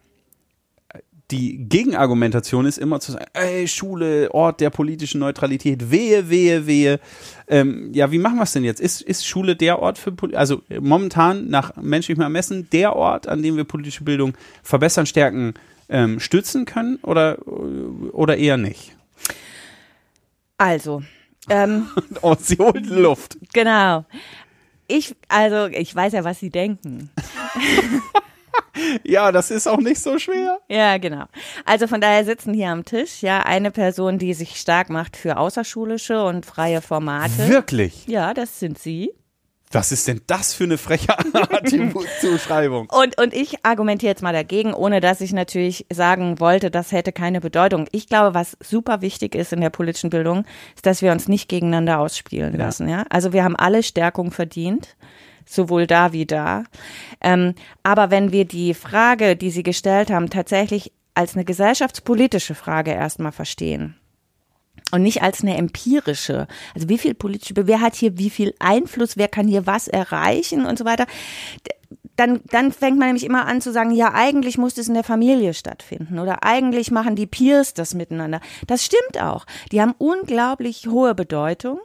die Gegenargumentation ist immer zu sagen, ey, Schule, Ort der politischen Neutralität, wehe, wehe, wehe. Ähm, ja, wie machen wir es denn jetzt? Ist, ist Schule der Ort für, also momentan nach menschlichem Ermessen der Ort, an dem wir politische Bildung verbessern, stärken, ähm, stützen können oder, oder eher nicht? Also. Ähm, oh, sie holt Luft. Genau. Ich, also, ich weiß ja, was Sie denken. ja, das ist auch nicht so schwer. Ja, genau. Also von daher sitzen hier am Tisch ja eine Person, die sich stark macht für außerschulische und freie Formate. Wirklich? Ja, das sind Sie. Was ist denn das für eine freche Zuschreibung? Und, und ich argumentiere jetzt mal dagegen, ohne dass ich natürlich sagen wollte, das hätte keine Bedeutung. Ich glaube, was super wichtig ist in der politischen Bildung, ist, dass wir uns nicht gegeneinander ausspielen ja. lassen. Ja? Also wir haben alle Stärkung verdient sowohl da wie da. Ähm, aber wenn wir die Frage, die Sie gestellt haben, tatsächlich als eine gesellschaftspolitische Frage erstmal verstehen, und nicht als eine empirische. Also wie viel politische, wer hat hier wie viel Einfluss, wer kann hier was erreichen und so weiter. Dann, dann fängt man nämlich immer an zu sagen, ja, eigentlich muss es in der Familie stattfinden oder eigentlich machen die Peers das miteinander. Das stimmt auch. Die haben unglaublich hohe Bedeutung,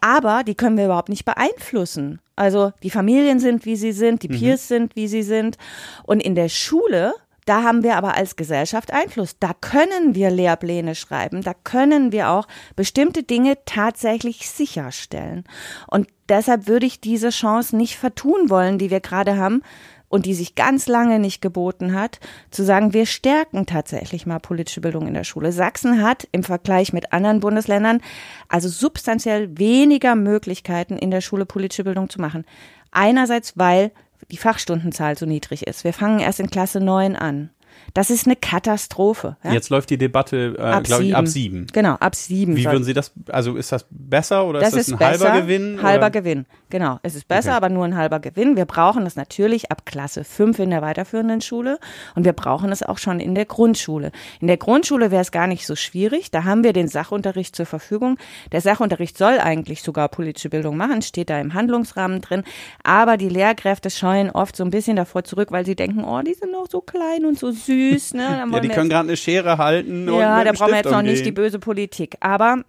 aber die können wir überhaupt nicht beeinflussen. Also die Familien sind, wie sie sind, die mhm. Peers mhm. sind, wie sie sind. Und in der Schule da haben wir aber als Gesellschaft Einfluss. Da können wir Lehrpläne schreiben. Da können wir auch bestimmte Dinge tatsächlich sicherstellen. Und deshalb würde ich diese Chance nicht vertun wollen, die wir gerade haben und die sich ganz lange nicht geboten hat, zu sagen, wir stärken tatsächlich mal politische Bildung in der Schule. Sachsen hat im Vergleich mit anderen Bundesländern also substanziell weniger Möglichkeiten in der Schule politische Bildung zu machen. Einerseits, weil die Fachstundenzahl so niedrig ist. Wir fangen erst in Klasse 9 an. Das ist eine Katastrophe. Ja? Jetzt läuft die Debatte, äh, glaube ich, ab sieben. Genau, ab sieben. Wie würden Sie das, also ist das besser oder das ist das ein besser, halber Gewinn? Halber oder? Gewinn, genau. Es ist besser, okay. aber nur ein halber Gewinn. Wir brauchen das natürlich ab Klasse fünf in der weiterführenden Schule und wir brauchen es auch schon in der Grundschule. In der Grundschule wäre es gar nicht so schwierig. Da haben wir den Sachunterricht zur Verfügung. Der Sachunterricht soll eigentlich sogar politische Bildung machen, steht da im Handlungsrahmen drin. Aber die Lehrkräfte scheuen oft so ein bisschen davor zurück, weil sie denken, oh, die sind noch so klein und so süß. Ne? ja, die können gerade eine Schere halten. Ja, da brauchen wir jetzt noch nicht die böse Politik. Aber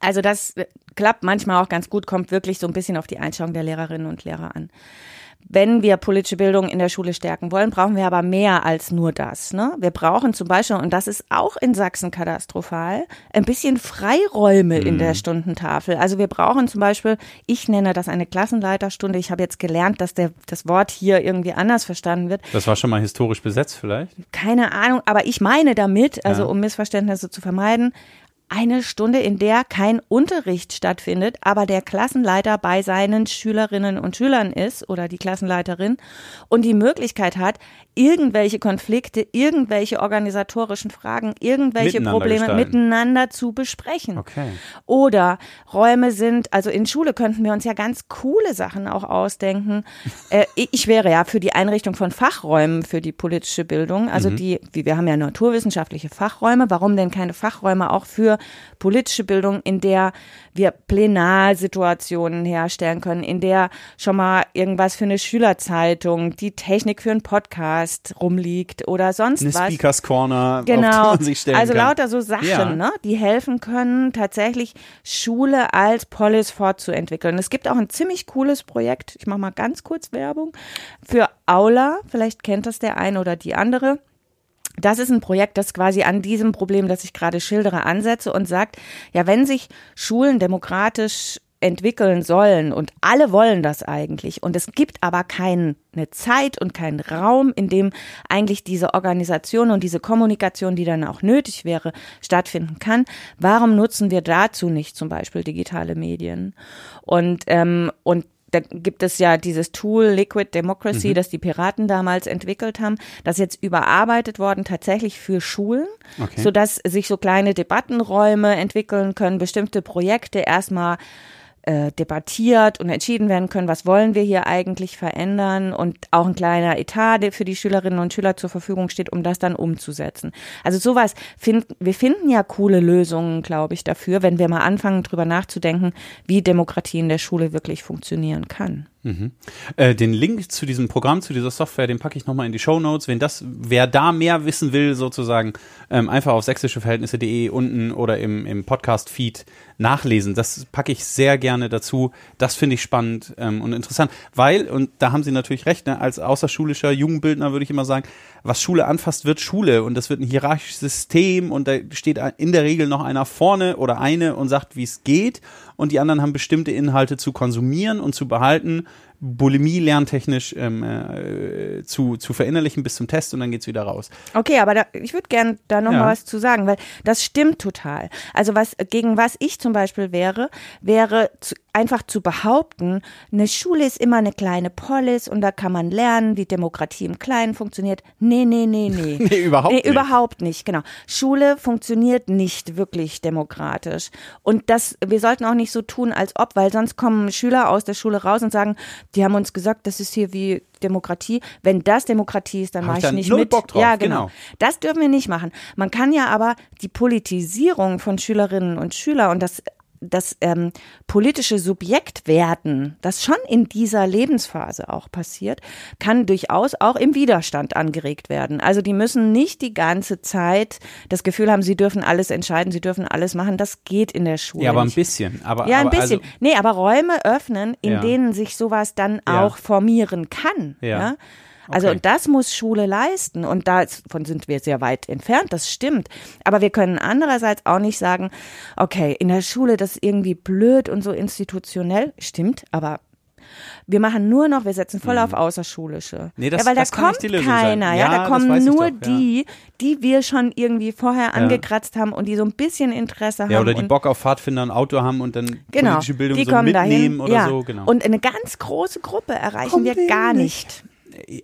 also das klappt manchmal auch ganz gut, kommt wirklich so ein bisschen auf die Einstellung der Lehrerinnen und Lehrer an. Wenn wir politische Bildung in der Schule stärken wollen, brauchen wir aber mehr als nur das. Ne? Wir brauchen zum Beispiel, und das ist auch in Sachsen katastrophal, ein bisschen Freiräume mhm. in der mhm. Stundentafel. Also wir brauchen zum Beispiel, ich nenne das eine Klassenleiterstunde. Ich habe jetzt gelernt, dass der, das Wort hier irgendwie anders verstanden wird. Das war schon mal historisch besetzt vielleicht? Keine Ahnung, aber ich meine damit, also ja. um Missverständnisse zu vermeiden, eine Stunde, in der kein Unterricht stattfindet, aber der Klassenleiter bei seinen Schülerinnen und Schülern ist oder die Klassenleiterin und die Möglichkeit hat, irgendwelche Konflikte, irgendwelche organisatorischen Fragen, irgendwelche miteinander Probleme gestalten. miteinander zu besprechen. Okay. Oder Räume sind, also in Schule könnten wir uns ja ganz coole Sachen auch ausdenken. äh, ich wäre ja für die Einrichtung von Fachräumen für die politische Bildung, also mhm. die, wir haben ja naturwissenschaftliche Fachräume, warum denn keine Fachräume auch für politische Bildung, in der wir Plenarsituationen herstellen können, in der schon mal irgendwas für eine Schülerzeitung, die Technik für einen Podcast rumliegt oder sonst eine was. Eine Speakers Corner, genau. auf die man sich stellen Also kann. lauter so Sachen, ja. ne, die helfen können, tatsächlich Schule als Polis fortzuentwickeln. Es gibt auch ein ziemlich cooles Projekt, ich mache mal ganz kurz Werbung, für Aula, vielleicht kennt das der eine oder die andere. Das ist ein Projekt, das quasi an diesem Problem, das ich gerade schildere, ansetze und sagt, ja, wenn sich Schulen demokratisch entwickeln sollen und alle wollen das eigentlich und es gibt aber keine Zeit und keinen Raum, in dem eigentlich diese Organisation und diese Kommunikation, die dann auch nötig wäre, stattfinden kann. Warum nutzen wir dazu nicht zum Beispiel digitale Medien? Und ähm, und da gibt es ja dieses Tool Liquid Democracy, mhm. das die Piraten damals entwickelt haben, das jetzt überarbeitet worden tatsächlich für Schulen, okay. sodass sich so kleine Debattenräume entwickeln können, bestimmte Projekte erstmal äh, debattiert und entschieden werden können, was wollen wir hier eigentlich verändern und auch ein kleiner Etat, der für die Schülerinnen und Schüler zur Verfügung steht, um das dann umzusetzen. Also sowas, find, wir finden ja coole Lösungen, glaube ich, dafür, wenn wir mal anfangen, drüber nachzudenken, wie Demokratie in der Schule wirklich funktionieren kann. Mhm. Äh, den Link zu diesem Programm, zu dieser Software, den packe ich nochmal in die Show Notes. Wenn das, wer da mehr wissen will, sozusagen, ähm, einfach auf sächsischeverhältnisse.de unten oder im, im Podcast-Feed nachlesen. Das packe ich sehr gerne dazu. Das finde ich spannend ähm, und interessant, weil, und da haben Sie natürlich recht, ne, als außerschulischer Jugendbildner würde ich immer sagen, was Schule anfasst, wird Schule. Und das wird ein hierarchisches System. Und da steht in der Regel noch einer vorne oder eine und sagt, wie es geht. Und die anderen haben bestimmte Inhalte zu konsumieren und zu behalten Bulimie lerntechnisch ähm, äh, zu, zu verinnerlichen bis zum Test und dann geht's wieder raus. Okay, aber da, ich würde gerne da noch ja. mal was zu sagen, weil das stimmt total. Also was gegen was ich zum Beispiel wäre, wäre zu, einfach zu behaupten, eine Schule ist immer eine kleine Polis und da kann man lernen, wie Demokratie im Kleinen funktioniert. Nee, nee, nee, nee. nee, überhaupt nee, nicht. Überhaupt nicht, genau. Schule funktioniert nicht wirklich demokratisch. Und das, wir sollten auch nicht so tun, als ob, weil sonst kommen Schüler aus der Schule raus und sagen, die haben uns gesagt, das ist hier wie Demokratie. Wenn das Demokratie ist, dann mache ich, ich nicht mit. Bock drauf, ja, genau. genau. Das dürfen wir nicht machen. Man kann ja aber die Politisierung von Schülerinnen und Schülern und das das ähm, politische Subjekt werden, das schon in dieser Lebensphase auch passiert, kann durchaus auch im Widerstand angeregt werden. Also die müssen nicht die ganze Zeit das Gefühl haben, sie dürfen alles entscheiden, sie dürfen alles machen. Das geht in der Schule. Ja, aber nicht. ein bisschen. Aber, ja, ein aber bisschen. Also, nee, aber Räume öffnen, in ja. denen sich sowas dann ja. auch formieren kann. ja? ja? Also okay. und das muss Schule leisten und davon sind wir sehr weit entfernt, das stimmt. Aber wir können andererseits auch nicht sagen, okay, in der Schule das ist irgendwie blöd und so institutionell, stimmt, aber wir machen nur noch, wir setzen voll auf mhm. Außerschulische. Nee, das, ja, weil das da kommt keiner, ja, ja, da kommen nur doch, die, die wir schon irgendwie vorher angekratzt haben und die so ein bisschen Interesse haben. Ja, oder die Bock auf Pfadfinder ein Auto haben und dann genau, politische Bildung die so kommen mitnehmen dahin, oder ja. so, genau. Und eine ganz große Gruppe erreichen Kommt wir gar nicht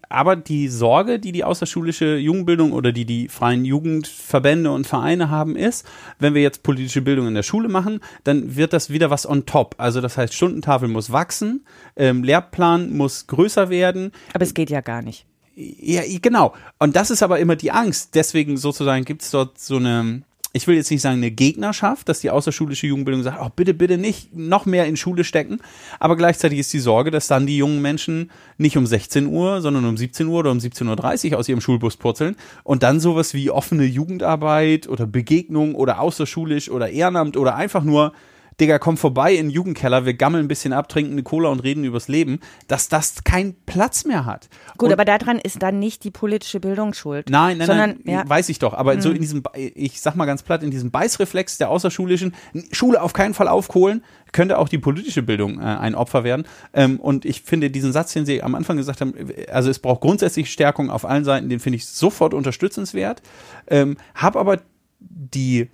aber die Sorge, die die außerschulische Jugendbildung oder die die freien Jugendverbände und Vereine haben, ist, wenn wir jetzt politische Bildung in der Schule machen, dann wird das wieder was on top. Also das heißt, Stundentafel muss wachsen, ähm, Lehrplan muss größer werden. Aber es geht ja gar nicht. Ja, genau. Und das ist aber immer die Angst. Deswegen sozusagen gibt es dort so eine ich will jetzt nicht sagen eine Gegnerschaft, dass die außerschulische Jugendbildung sagt, oh bitte, bitte nicht noch mehr in Schule stecken. Aber gleichzeitig ist die Sorge, dass dann die jungen Menschen nicht um 16 Uhr, sondern um 17 Uhr oder um 17.30 Uhr aus ihrem Schulbus purzeln und dann sowas wie offene Jugendarbeit oder Begegnung oder außerschulisch oder Ehrenamt oder einfach nur Digga, komm vorbei in den Jugendkeller, wir gammeln ein bisschen ab, trinken eine Cola und reden übers Leben, dass das keinen Platz mehr hat. Gut, und aber daran ist dann nicht die politische Bildung schuld. Nein, nein, sondern, nein, ja. weiß ich doch. Aber mhm. so in diesem, ich sag mal ganz platt, in diesem Beißreflex der außerschulischen, Schule auf keinen Fall aufkohlen, könnte auch die politische Bildung äh, ein Opfer werden. Ähm, und ich finde diesen Satz, den Sie am Anfang gesagt haben, also es braucht grundsätzlich Stärkung auf allen Seiten, den finde ich sofort unterstützenswert. Ähm, hab aber die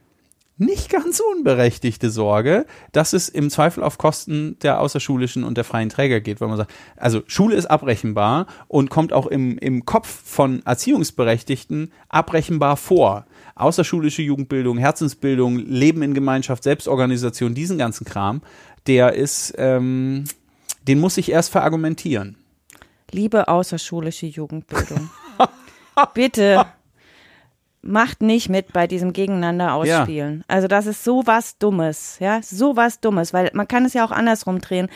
nicht ganz unberechtigte Sorge, dass es im Zweifel auf Kosten der außerschulischen und der freien Träger geht, weil man sagt, also Schule ist abrechenbar und kommt auch im, im Kopf von Erziehungsberechtigten abrechenbar vor. Außerschulische Jugendbildung, Herzensbildung, Leben in Gemeinschaft, Selbstorganisation, diesen ganzen Kram, der ist, ähm, den muss ich erst verargumentieren. Liebe außerschulische Jugendbildung, bitte macht nicht mit bei diesem Gegeneinander ausspielen. Ja. Also das ist so was Dummes, ja, so was Dummes, weil man kann es ja auch andersrum drehen.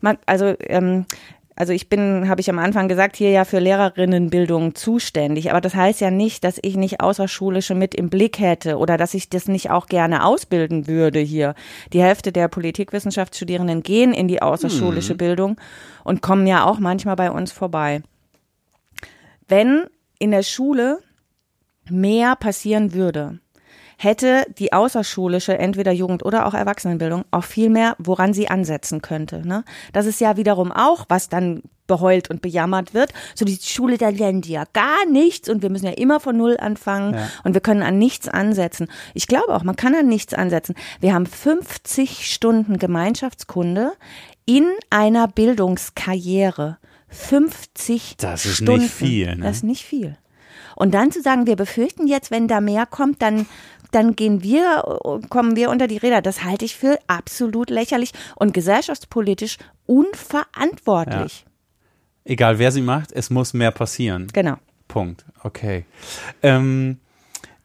Man, also ähm, also ich bin, habe ich am Anfang gesagt, hier ja für Lehrerinnenbildung zuständig. Aber das heißt ja nicht, dass ich nicht außerschulische mit im Blick hätte oder dass ich das nicht auch gerne ausbilden würde hier. Die Hälfte der Politikwissenschaftsstudierenden gehen in die außerschulische hm. Bildung und kommen ja auch manchmal bei uns vorbei. Wenn in der Schule mehr passieren würde, hätte die außerschulische, entweder Jugend- oder auch Erwachsenenbildung, auch viel mehr, woran sie ansetzen könnte. Ne? Das ist ja wiederum auch, was dann beheult und bejammert wird. So die Schule, da lernen die ja gar nichts und wir müssen ja immer von Null anfangen ja. und wir können an nichts ansetzen. Ich glaube auch, man kann an nichts ansetzen. Wir haben 50 Stunden Gemeinschaftskunde in einer Bildungskarriere. 50 das ist Stunden. nicht viel. Ne? Das ist nicht viel. Und dann zu sagen, wir befürchten jetzt, wenn da mehr kommt, dann dann gehen wir, kommen wir unter die Räder. Das halte ich für absolut lächerlich und gesellschaftspolitisch unverantwortlich. Ja. Egal wer sie macht, es muss mehr passieren. Genau. Punkt. Okay. Ähm,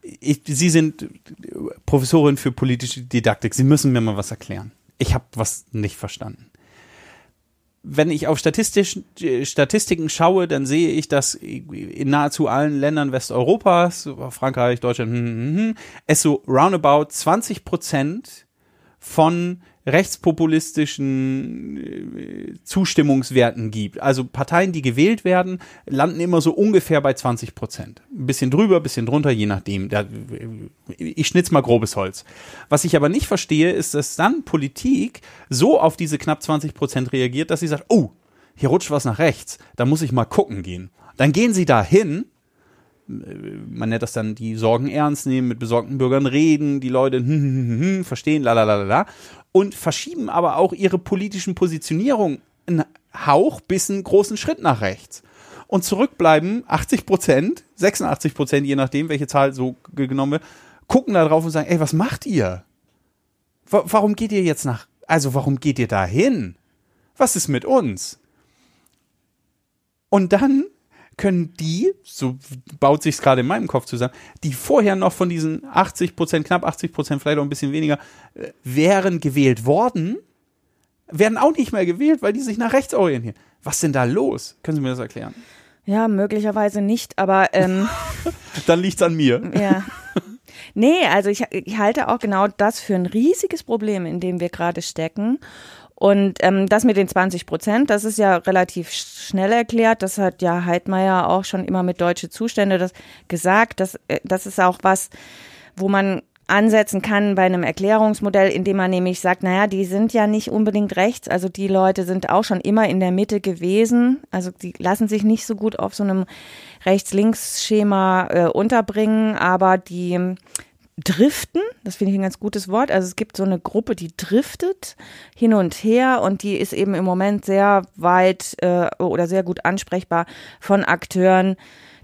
ich, sie sind Professorin für politische Didaktik. Sie müssen mir mal was erklären. Ich habe was nicht verstanden wenn ich auf statistisch, Statistiken schaue, dann sehe ich, dass in nahezu allen Ländern Westeuropas, Frankreich, Deutschland, hm, hm, hm, es so roundabout 20 Prozent von rechtspopulistischen äh, Zustimmungswerten gibt. Also Parteien, die gewählt werden, landen immer so ungefähr bei 20 Prozent. Ein bisschen drüber, ein bisschen drunter, je nachdem. Da, ich schnitz mal grobes Holz. Was ich aber nicht verstehe, ist, dass dann Politik so auf diese knapp 20 Prozent reagiert, dass sie sagt, oh, hier rutscht was nach rechts, da muss ich mal gucken gehen. Dann gehen sie da hin man nennt das dann die Sorgen ernst nehmen, mit besorgten Bürgern reden, die Leute hm, hm, hm, hm, verstehen, la la la la und verschieben aber auch ihre politischen Positionierungen einen Hauch bis einen großen Schritt nach rechts. Und zurückbleiben 80 Prozent, 86 Prozent, je nachdem, welche Zahl so genommen wird, gucken da drauf und sagen, ey, was macht ihr? Warum geht ihr jetzt nach, also warum geht ihr da hin? Was ist mit uns? Und dann können die, so baut sich gerade in meinem Kopf zusammen, die vorher noch von diesen 80 Prozent, knapp 80 Prozent, vielleicht auch ein bisschen weniger, äh, wären gewählt worden, werden auch nicht mehr gewählt, weil die sich nach rechts orientieren. Was denn da los? Können Sie mir das erklären? Ja, möglicherweise nicht, aber ähm, dann liegt's an mir. Ja. Nee, also ich, ich halte auch genau das für ein riesiges Problem, in dem wir gerade stecken. Und ähm, das mit den 20 Prozent, das ist ja relativ schnell erklärt. Das hat ja Heidmeier auch schon immer mit deutsche Zustände das gesagt. Das, äh, das ist auch was, wo man ansetzen kann bei einem Erklärungsmodell, indem man nämlich sagt, naja, die sind ja nicht unbedingt rechts, also die Leute sind auch schon immer in der Mitte gewesen, also die lassen sich nicht so gut auf so einem Rechts-Links-Schema äh, unterbringen, aber die driften, das finde ich ein ganz gutes Wort. Also es gibt so eine Gruppe, die driftet hin und her und die ist eben im Moment sehr weit äh, oder sehr gut ansprechbar von Akteuren,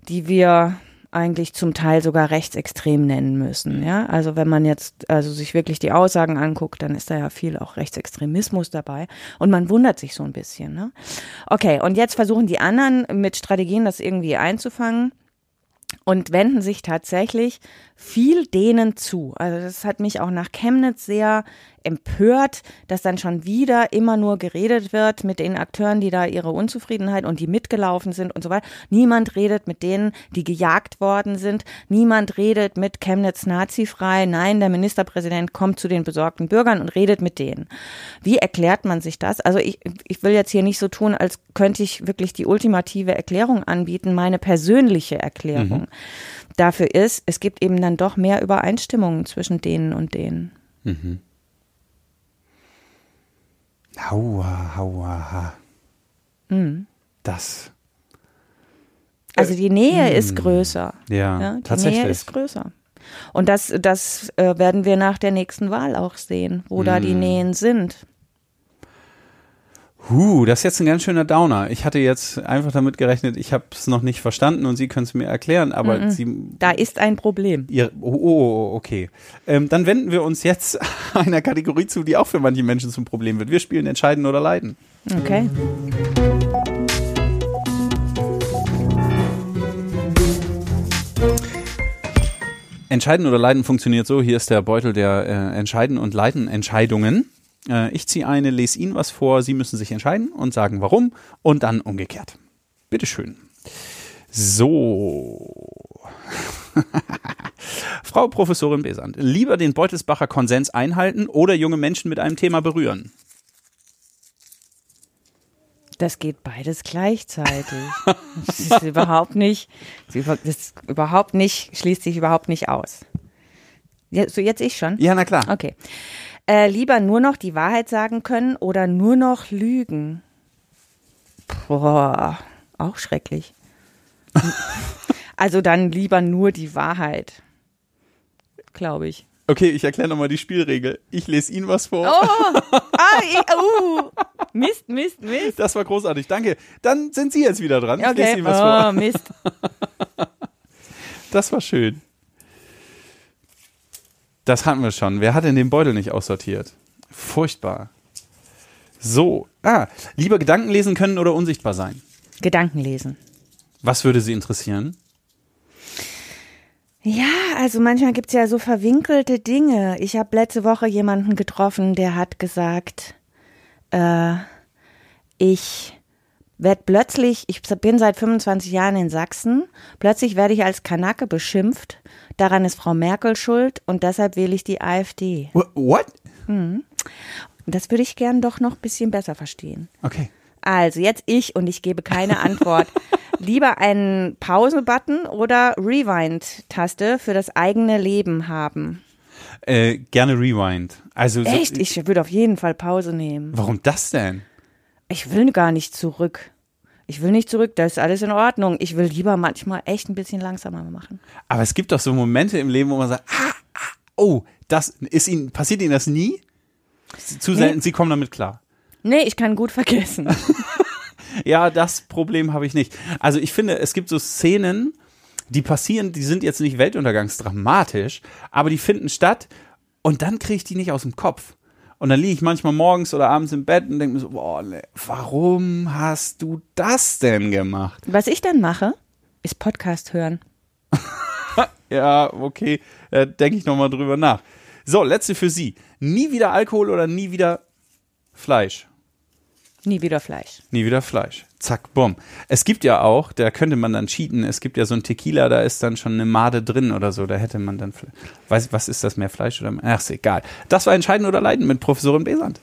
die wir eigentlich zum Teil sogar rechtsextrem nennen müssen. Ja, also wenn man jetzt also sich wirklich die Aussagen anguckt, dann ist da ja viel auch Rechtsextremismus dabei und man wundert sich so ein bisschen. Ne? Okay, und jetzt versuchen die anderen mit Strategien das irgendwie einzufangen und wenden sich tatsächlich viel denen zu. Also das hat mich auch nach Chemnitz sehr empört, dass dann schon wieder immer nur geredet wird mit den Akteuren, die da ihre Unzufriedenheit und die mitgelaufen sind und so weiter. Niemand redet mit denen, die gejagt worden sind. Niemand redet mit Chemnitz nazifrei. Nein, der Ministerpräsident kommt zu den besorgten Bürgern und redet mit denen. Wie erklärt man sich das? Also ich, ich will jetzt hier nicht so tun, als könnte ich wirklich die ultimative Erklärung anbieten, meine persönliche Erklärung. Mhm dafür ist, es gibt eben dann doch mehr Übereinstimmungen zwischen denen und denen. Mhm. Haua, haua, ha. Mhm. Das. Also die Nähe mhm. ist größer. Ja, ja die tatsächlich. Nähe ist größer. Und das, das äh, werden wir nach der nächsten Wahl auch sehen, wo da die mhm. Nähen sind. Huh, das ist jetzt ein ganz schöner Downer. Ich hatte jetzt einfach damit gerechnet, ich habe es noch nicht verstanden und Sie können es mir erklären, aber mm -mm. Sie. Da ist ein Problem. Ihr, oh, oh, oh, okay. Ähm, dann wenden wir uns jetzt einer Kategorie zu, die auch für manche Menschen zum Problem wird. Wir spielen Entscheiden oder Leiden. Okay. Entscheiden oder Leiden funktioniert so. Hier ist der Beutel der äh, Entscheiden und Leiden Entscheidungen. Äh, ich ziehe eine, lese Ihnen was vor, Sie müssen sich entscheiden und sagen warum und dann umgekehrt. Bitteschön. So. Frau Professorin Besant, lieber den Beutelsbacher Konsens einhalten oder junge Menschen mit einem Thema berühren? Das geht beides gleichzeitig. das ist überhaupt nicht, das ist überhaupt nicht, schließt sich überhaupt nicht aus. Ja, so jetzt ich schon? Ja, na klar. Okay. Äh, lieber nur noch die Wahrheit sagen können oder nur noch lügen? Boah, auch schrecklich. also dann lieber nur die Wahrheit, glaube ich. Okay, ich erkläre nochmal die Spielregel. Ich lese Ihnen was vor. Oh, ah, ich, uh. Mist, Mist, Mist. Das war großartig, danke. Dann sind Sie jetzt wieder dran. Ich lese Ihnen was oh, vor. Mist. Das war schön. Das hatten wir schon. Wer hat denn den Beutel nicht aussortiert? Furchtbar. So. Ah, lieber Gedanken lesen können oder unsichtbar sein? Gedanken lesen. Was würde Sie interessieren? Ja, also manchmal gibt es ja so verwinkelte Dinge. Ich habe letzte Woche jemanden getroffen, der hat gesagt, äh, ich werde plötzlich, ich bin seit 25 Jahren in Sachsen, plötzlich werde ich als Kanake beschimpft. Daran ist Frau Merkel schuld und deshalb wähle ich die AfD. What? Mhm. Das würde ich gern doch noch ein bisschen besser verstehen. Okay. Also jetzt ich und ich gebe keine Antwort. Lieber einen Pause-Button oder Rewind-Taste für das eigene Leben haben. Äh, gerne Rewind. Also so, Echt? Ich würde auf jeden Fall Pause nehmen. Warum das denn? Ich will gar nicht zurück. Ich will nicht zurück, da ist alles in Ordnung. Ich will lieber manchmal echt ein bisschen langsamer machen. Aber es gibt doch so Momente im Leben, wo man sagt, ah, ah, oh, das ist Ihnen, passiert Ihnen das nie? Zu selten, Sie kommen damit klar. Nee, ich kann gut vergessen. Ja, das Problem habe ich nicht. Also ich finde, es gibt so Szenen, die passieren, die sind jetzt nicht weltuntergangsdramatisch, aber die finden statt und dann kriege ich die nicht aus dem Kopf. Und dann liege ich manchmal morgens oder abends im Bett und denke mir so, boah, warum hast du das denn gemacht? Was ich dann mache, ist Podcast hören. Ja, okay, äh, denke ich nochmal drüber nach. So, letzte für Sie. Nie wieder Alkohol oder nie wieder Fleisch? Nie wieder Fleisch. Nie wieder Fleisch. Zack, bumm. Es gibt ja auch, da könnte man dann cheaten, es gibt ja so ein Tequila, da ist dann schon eine Made drin oder so, da hätte man dann, weiß, was ist das, mehr Fleisch oder, ach, ist egal. Das war Entscheiden oder Leiden mit Professorin Besant.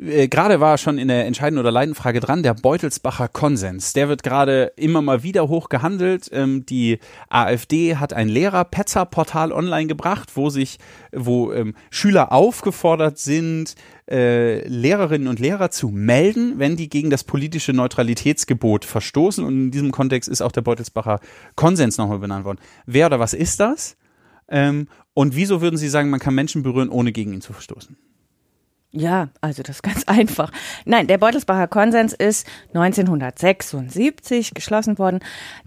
Äh, Gerade war schon in der Entscheiden oder Leidenfrage dran, der Beutelsbacher Konsens. Der wird gerade immer mal wieder hoch gehandelt. Ähm, die AfD hat ein Lehrer-Petzer-Portal online gebracht, wo sich, wo ähm, Schüler aufgefordert sind, äh, Lehrerinnen und Lehrer zu melden, wenn die gegen das politische Neutralitätsgebot verstoßen. Und in diesem Kontext ist auch der Beutelsbacher Konsens nochmal benannt worden. Wer oder was ist das? Ähm, und wieso würden Sie sagen, man kann Menschen berühren, ohne gegen ihn zu verstoßen? Ja, also das ist ganz einfach. Nein, der Beutelsbacher Konsens ist 1976 geschlossen worden.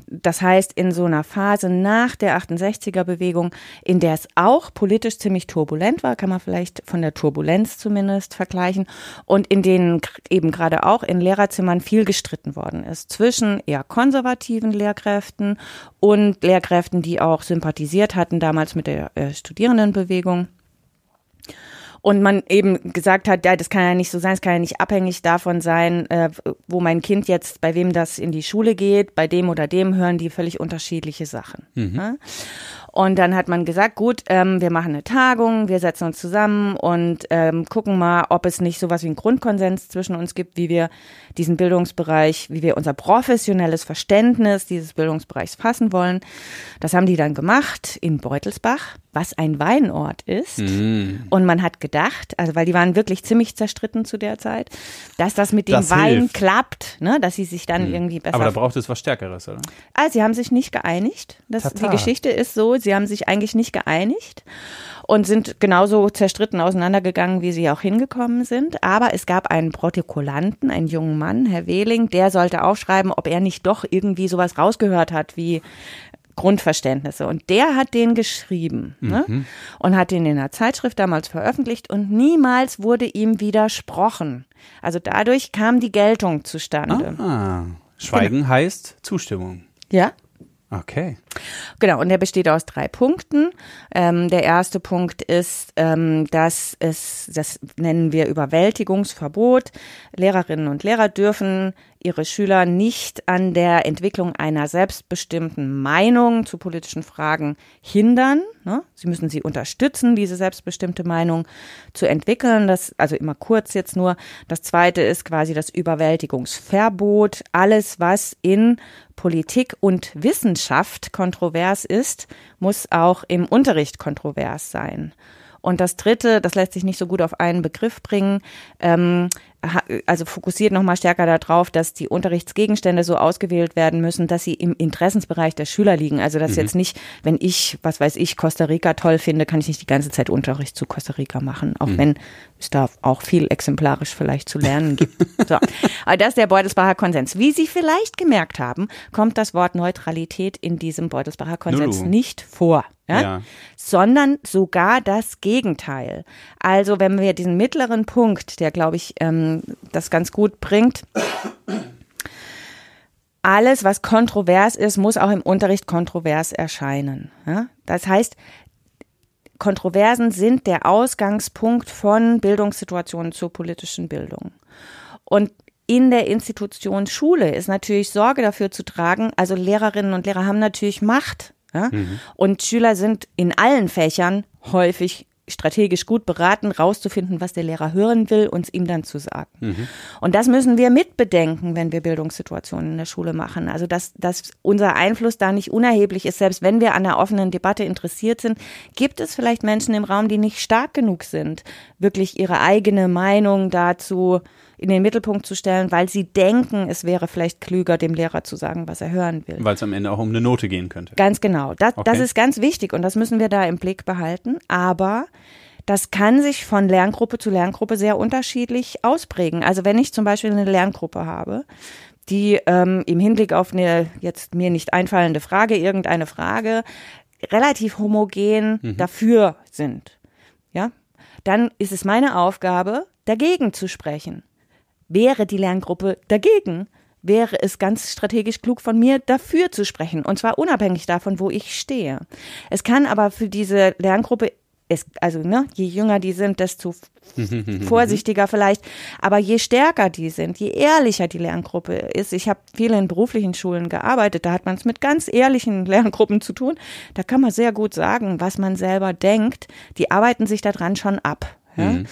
Das heißt, in so einer Phase nach der 68er Bewegung, in der es auch politisch ziemlich turbulent war, kann man vielleicht von der Turbulenz zumindest vergleichen, und in denen eben gerade auch in Lehrerzimmern viel gestritten worden ist zwischen eher konservativen Lehrkräften und Lehrkräften, die auch sympathisiert hatten damals mit der äh, Studierendenbewegung. Und man eben gesagt hat, ja, das kann ja nicht so sein, es kann ja nicht abhängig davon sein, äh, wo mein Kind jetzt, bei wem das in die Schule geht, bei dem oder dem hören die völlig unterschiedliche Sachen. Ja? Und dann hat man gesagt, gut, ähm, wir machen eine Tagung, wir setzen uns zusammen und ähm, gucken mal, ob es nicht sowas wie einen Grundkonsens zwischen uns gibt, wie wir diesen Bildungsbereich, wie wir unser professionelles Verständnis dieses Bildungsbereichs fassen wollen. Das haben die dann gemacht in Beutelsbach, was ein Weinort ist. Und man hat gedacht, also weil die waren wirklich ziemlich zerstritten zu der Zeit, dass das mit dem Das Wein hilft. klappt, ne, dass sie sich dann irgendwie besser Aber da braucht es was Stärkeres, oder? also, sie haben sich nicht geeinigt. Das, Tata. die Geschichte ist so, sie haben sich eigentlich nicht geeinigt und sind genauso zerstritten auseinandergegangen, wie sie auch hingekommen sind. Aber es gab einen Protokollanten, einen jungen Mann, Herr Wehling, der sollte aufschreiben, ob er nicht doch irgendwie sowas rausgehört hat wie Grundverständnisse. Und der hat den geschrieben ne? und hat den in einer Zeitschrift damals veröffentlicht und niemals wurde ihm widersprochen. Also dadurch kam die Geltung zustande. Ah, Schweigen heißt Zustimmung. Ja, Okay. Genau, und der besteht aus drei Punkten. Ähm, der erste Punkt ist, ähm, dass es, das nennen wir Überwältigungsverbot. Lehrerinnen und Lehrer dürfen ihre Schüler nicht an der Entwicklung einer selbstbestimmten Meinung zu politischen Fragen hindern. Ne? Sie müssen sie unterstützen, diese selbstbestimmte Meinung zu entwickeln. Das, also immer kurz jetzt nur. Das zweite ist quasi das Überwältigungsverbot. Alles, was in Politik und Wissenschaft kontrovers ist, muss auch im Unterricht kontrovers sein. Und das Dritte, das lässt sich nicht so gut auf einen Begriff bringen, ähm, also fokussiert nochmal stärker darauf, dass die Unterrichtsgegenstände so ausgewählt werden müssen, dass sie im Interessensbereich der Schüler liegen. Also dass jetzt nicht, wenn ich, was weiß ich, Costa Rica toll finde, kann ich nicht die ganze Zeit Unterricht zu Costa Rica machen, auch wenn es da auch viel exemplarisch vielleicht zu lernen gibt. So. Aber das ist der Beutelsbacher Konsens. Wie Sie vielleicht gemerkt haben, kommt das Wort Neutralität in diesem Beutelsbacher Konsens Nulu. nicht vor. Ja? Ja. sondern sogar das Gegenteil. Also wenn wir diesen mittleren Punkt, der glaube ich ähm, das ganz gut bringt, alles, was kontrovers ist, muss auch im Unterricht kontrovers erscheinen. Ja? Das heißt, Kontroversen sind der Ausgangspunkt von Bildungssituationen zur politischen Bildung. Und in der Institution Schule ist natürlich Sorge dafür zu tragen. Also Lehrerinnen und Lehrer haben natürlich Macht. Ja? Mhm. Und Schüler sind in allen Fächern häufig strategisch gut beraten, rauszufinden, was der Lehrer hören will, uns ihm dann zu sagen. Mhm. Und das müssen wir mitbedenken, wenn wir Bildungssituationen in der Schule machen. Also, dass, dass unser Einfluss da nicht unerheblich ist, selbst wenn wir an der offenen Debatte interessiert sind, gibt es vielleicht Menschen im Raum, die nicht stark genug sind, wirklich ihre eigene Meinung dazu in den Mittelpunkt zu stellen, weil sie denken, es wäre vielleicht klüger, dem Lehrer zu sagen, was er hören will. Weil es am Ende auch um eine Note gehen könnte. Ganz genau. Das, okay. das ist ganz wichtig und das müssen wir da im Blick behalten. Aber das kann sich von Lerngruppe zu Lerngruppe sehr unterschiedlich ausprägen. Also wenn ich zum Beispiel eine Lerngruppe habe, die ähm, im Hinblick auf eine jetzt mir nicht einfallende Frage, irgendeine Frage, relativ homogen mhm. dafür sind, ja, dann ist es meine Aufgabe, dagegen zu sprechen. Wäre die Lerngruppe dagegen, wäre es ganz strategisch klug von mir, dafür zu sprechen. Und zwar unabhängig davon, wo ich stehe. Es kann aber für diese Lerngruppe es, also ne, je jünger die sind, desto vorsichtiger vielleicht. Aber je stärker die sind, je ehrlicher die Lerngruppe ist. Ich habe viele in beruflichen Schulen gearbeitet, da hat man es mit ganz ehrlichen Lerngruppen zu tun. Da kann man sehr gut sagen, was man selber denkt. Die arbeiten sich daran schon ab. Ja? Mhm.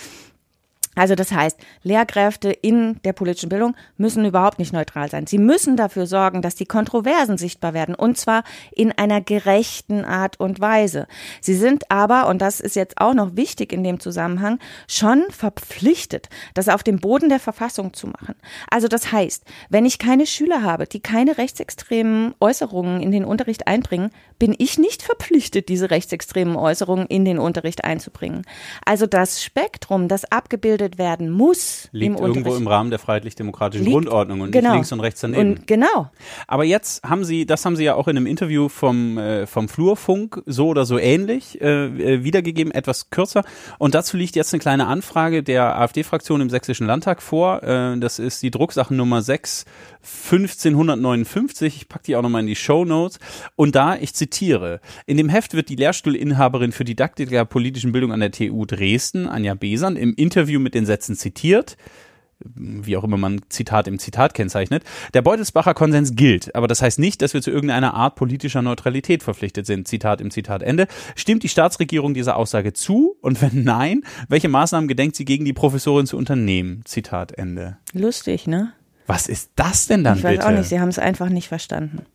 Also das heißt, Lehrkräfte in der politischen Bildung müssen überhaupt nicht neutral sein. Sie müssen dafür sorgen, dass die Kontroversen sichtbar werden und zwar in einer gerechten Art und Weise. Sie sind aber, und das ist jetzt auch noch wichtig in dem Zusammenhang, schon verpflichtet, das auf dem Boden der Verfassung zu machen. Also das heißt, wenn ich keine Schüler habe, die keine rechtsextremen Äußerungen in den Unterricht einbringen, bin ich nicht verpflichtet, diese rechtsextremen Äußerungen in den Unterricht einzubringen. Also das Spektrum, das abgebildet abgebildet werden muss liegt im irgendwo im Rahmen der freiheitlich-demokratischen Grundordnung und genau. nicht links und rechts daneben. Und genau. Aber jetzt haben Sie, das haben Sie ja auch in einem Interview vom äh, vom Flurfunk so oder so ähnlich äh, äh wiedergegeben, etwas kürzer. Und dazu liegt jetzt eine kleine Anfrage der AfD-Fraktion im Sächsischen Landtag vor. Äh, das ist die Drucksachennummer 6 1559. Ich packe die auch nochmal in die Show Notes. Und da, ich zitiere, in dem Heft wird die Lehrstuhlinhaberin für Didaktik der politischen Bildung an der TU Dresden, Anja Besern, im Interview mit den Sätzen zitiert wie auch immer man Zitat im Zitat kennzeichnet. Der Beutelsbacher Konsens gilt, aber das heißt nicht, dass wir zu irgendeiner Art politischer Neutralität verpflichtet sind. Zitat im Zitat Ende. Stimmt die Staatsregierung dieser Aussage zu? Und wenn nein, welche Maßnahmen gedenkt sie gegen die Professorin zu unternehmen? Zitat Ende. Lustig, ne? Was ist das denn dann ich weiß bitte? auch nicht, sie haben es einfach nicht verstanden.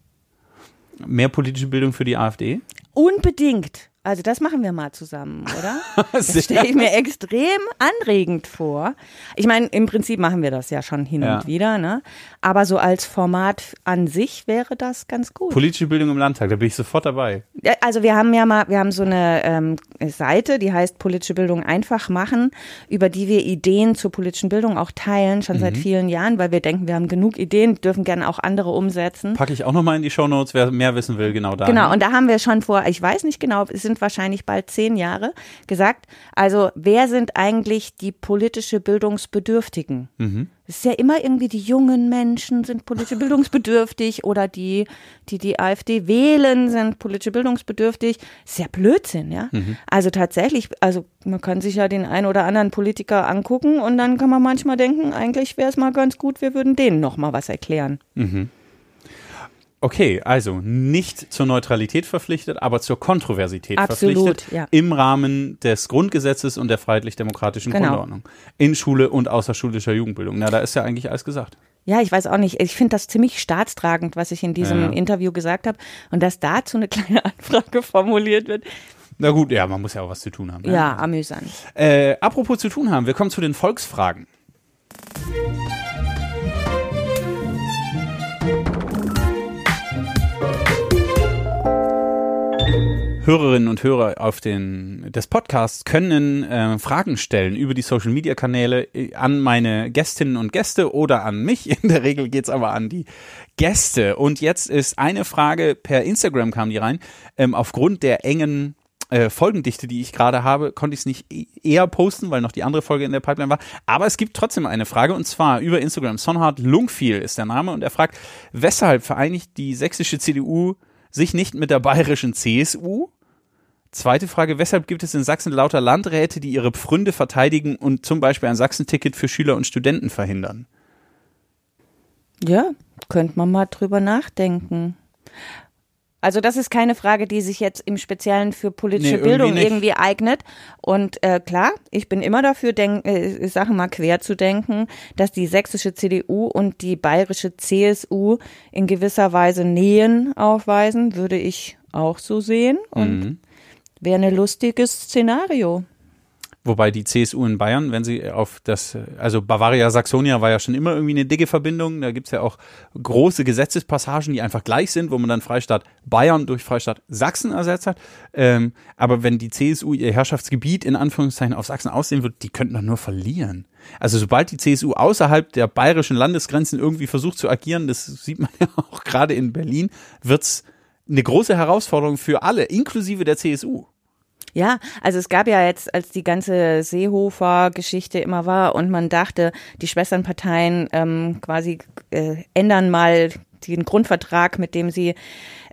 Mehr politische Bildung für die AfD? Unbedingt. Also das machen wir mal zusammen, oder? Das stelle ich mir extrem anregend vor. Ich meine, im Prinzip machen wir das ja schon hin ja. und wieder, ne? Aber so als Format an sich wäre das ganz gut. Politische Bildung im Landtag, da bin ich sofort dabei. Also wir haben ja mal, wir haben so eine ähm, Seite, die heißt politische Bildung einfach machen, über die wir Ideen zur politischen Bildung auch teilen, schon mhm. seit vielen Jahren, weil wir denken, wir haben genug Ideen, dürfen gerne auch andere umsetzen. Packe ich auch nochmal in die Show Notes, wer mehr wissen will, genau da. Genau, und da haben wir schon vor, ich weiß nicht genau, es sind sind wahrscheinlich bald zehn Jahre, gesagt, also wer sind eigentlich die politische Bildungsbedürftigen? Mhm. Es ist ja immer irgendwie die jungen Menschen sind politisch bildungsbedürftig oder die, die die AfD wählen, sind politisch bildungsbedürftig. Ist ja Blödsinn, ja. Mhm. Also tatsächlich, also man kann sich ja den einen oder anderen Politiker angucken und dann kann man manchmal denken, eigentlich wäre es mal ganz gut, wir würden denen noch mal was erklären. Mhm. Okay, also nicht zur Neutralität verpflichtet, aber zur Kontroversität Absolut, verpflichtet ja. im Rahmen des Grundgesetzes und der freiheitlich-demokratischen genau. Grundordnung in Schule und außerschulischer Jugendbildung. Na, da ist ja eigentlich alles gesagt. Ja, ich weiß auch nicht. Ich finde das ziemlich staatstragend, was ich in diesem ja. Interview gesagt habe und dass dazu eine kleine Anfrage formuliert wird. Na gut, ja, man muss ja auch was zu tun haben. Ja, ja amüsant. Äh, apropos zu tun haben, wir kommen zu den Volksfragen. Hörerinnen und Hörer auf den des Podcasts können äh, Fragen stellen über die Social Media Kanäle äh, an meine Gästinnen und Gäste oder an mich. In der Regel geht's aber an die Gäste. Und jetzt ist eine Frage per Instagram kam die rein. Ähm, aufgrund der engen äh, Folgendichte, die ich gerade habe, konnte ich es nicht e eher posten, weil noch die andere Folge in der Pipeline war. Aber es gibt trotzdem eine Frage und zwar über Instagram. Sonhard Lungfiel ist der Name und er fragt, weshalb vereinigt die sächsische CDU sich nicht mit der bayerischen CSU? Zweite Frage, weshalb gibt es in Sachsen lauter Landräte, die ihre Pfründe verteidigen und zum Beispiel ein Sachsenticket für Schüler und Studenten verhindern? Ja, könnte man mal drüber nachdenken. Also das ist keine Frage, die sich jetzt im Speziellen für politische Nee, Bildung irgendwie irgendwie, eignet. Und äh, klar, ich bin immer dafür, denk, äh, Sachen mal quer zu denken, dass die sächsische CDU und die bayerische CSU in gewisser Weise Nähen aufweisen, würde ich auch so sehen. Und Mhm. Wäre ein lustiges Szenario. Wobei die CSU in Bayern, wenn sie auf das, also Bavaria Saxonia war ja schon immer irgendwie eine dicke Verbindung. Da gibt's ja auch große Gesetzespassagen, die einfach gleich sind, wo man dann Freistaat Bayern durch Freistaat Sachsen ersetzt hat. Ähm, aber wenn die CSU ihr Herrschaftsgebiet in Anführungszeichen auf Sachsen aussehen wird, die könnten doch nur verlieren. Also sobald die CSU außerhalb der bayerischen Landesgrenzen irgendwie versucht zu agieren, das sieht man ja auch gerade in Berlin, wird's eine große Herausforderung für alle, inklusive der CSU. Ja, also es gab ja jetzt, als die ganze Seehofer-Geschichte immer war und man dachte, die Schwesternparteien ähm, quasi äh, ändern mal den Grundvertrag, mit dem sie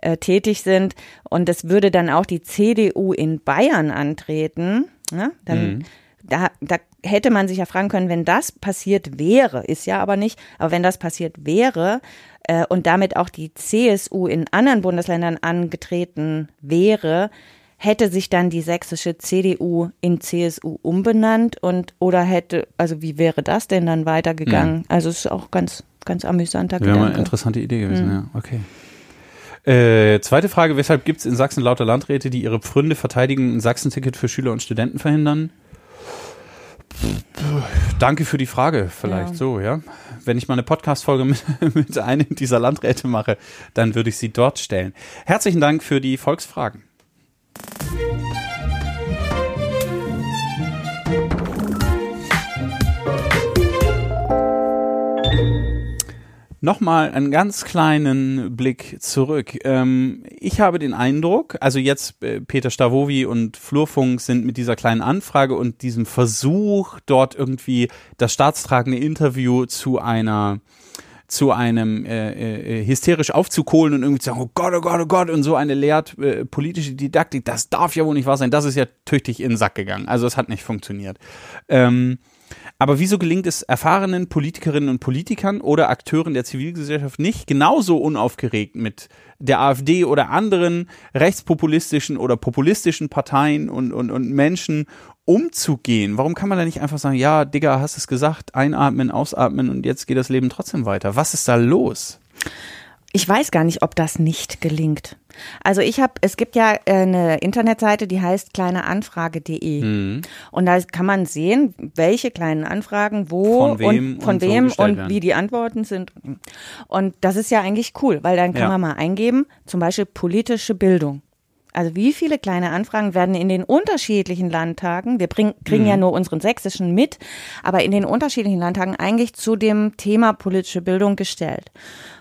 äh, tätig sind und das würde dann auch die CDU in Bayern antreten, ne? dann da, da hätte man sich ja fragen können, wenn das passiert wäre, ist ja aber nicht, aber wenn das passiert wäre äh, und damit auch die CSU in anderen Bundesländern angetreten wäre, hätte sich dann die sächsische CDU in CSU umbenannt und oder hätte, also wie wäre das denn dann weitergegangen? Also es ist auch ganz, ganz amüsanter Wäre mal eine Gedanke. interessante Idee gewesen, ja. Okay. Äh, zweite Frage, weshalb gibt es in Sachsen lauter Landräte, die ihre Pfründe verteidigen, ein Sachsenticket für Schüler und Studenten verhindern? Danke für die Frage, vielleicht Ja. so, ja. Wenn ich mal eine Podcast-Folge mit, mit einem dieser Landräte mache, dann würde ich sie dort stellen. Herzlichen Dank für die Volksfragen. Nochmal einen ganz kleinen Blick zurück. Ähm, ich habe den Eindruck, also jetzt äh, Peter Stavovi und Flurfunk sind mit dieser kleinen Anfrage und diesem Versuch, dort irgendwie das staatstragende Interview zu einer zu einem äh, äh, hysterisch aufzukohlen und irgendwie zu sagen, oh Gott, oh Gott, oh Gott, und so eine lehrt äh, politische Didaktik, das darf ja wohl nicht wahr sein. Das ist ja tüchtig in den Sack gegangen. Also es hat nicht funktioniert. Ähm, aber wieso gelingt es erfahrenen Politikerinnen und Politikern oder Akteuren der Zivilgesellschaft nicht, genauso unaufgeregt mit der AfD oder anderen rechtspopulistischen oder populistischen Parteien und, und, und Menschen umzugehen? Warum kann man da nicht einfach sagen, ja, Digga, hast es gesagt, einatmen, ausatmen und jetzt geht das Leben trotzdem weiter? Was ist da los? Ich weiß gar nicht, ob das nicht gelingt. Also ich habe, es gibt ja äh, eine Internetseite, die heißt kleineanfrage.de Mhm. und da kann man sehen, welche kleinen Anfragen wo Von wem und von und so wem gestellt und wie die Antworten sind. Und das ist ja eigentlich cool, weil dann kann Ja. man mal eingeben, zum Beispiel politische Bildung. Also wie viele kleine Anfragen werden in den unterschiedlichen Landtagen, wir bring, kriegen Mhm. ja nur unseren sächsischen mit, aber in den unterschiedlichen Landtagen eigentlich zu dem Thema politische Bildung gestellt.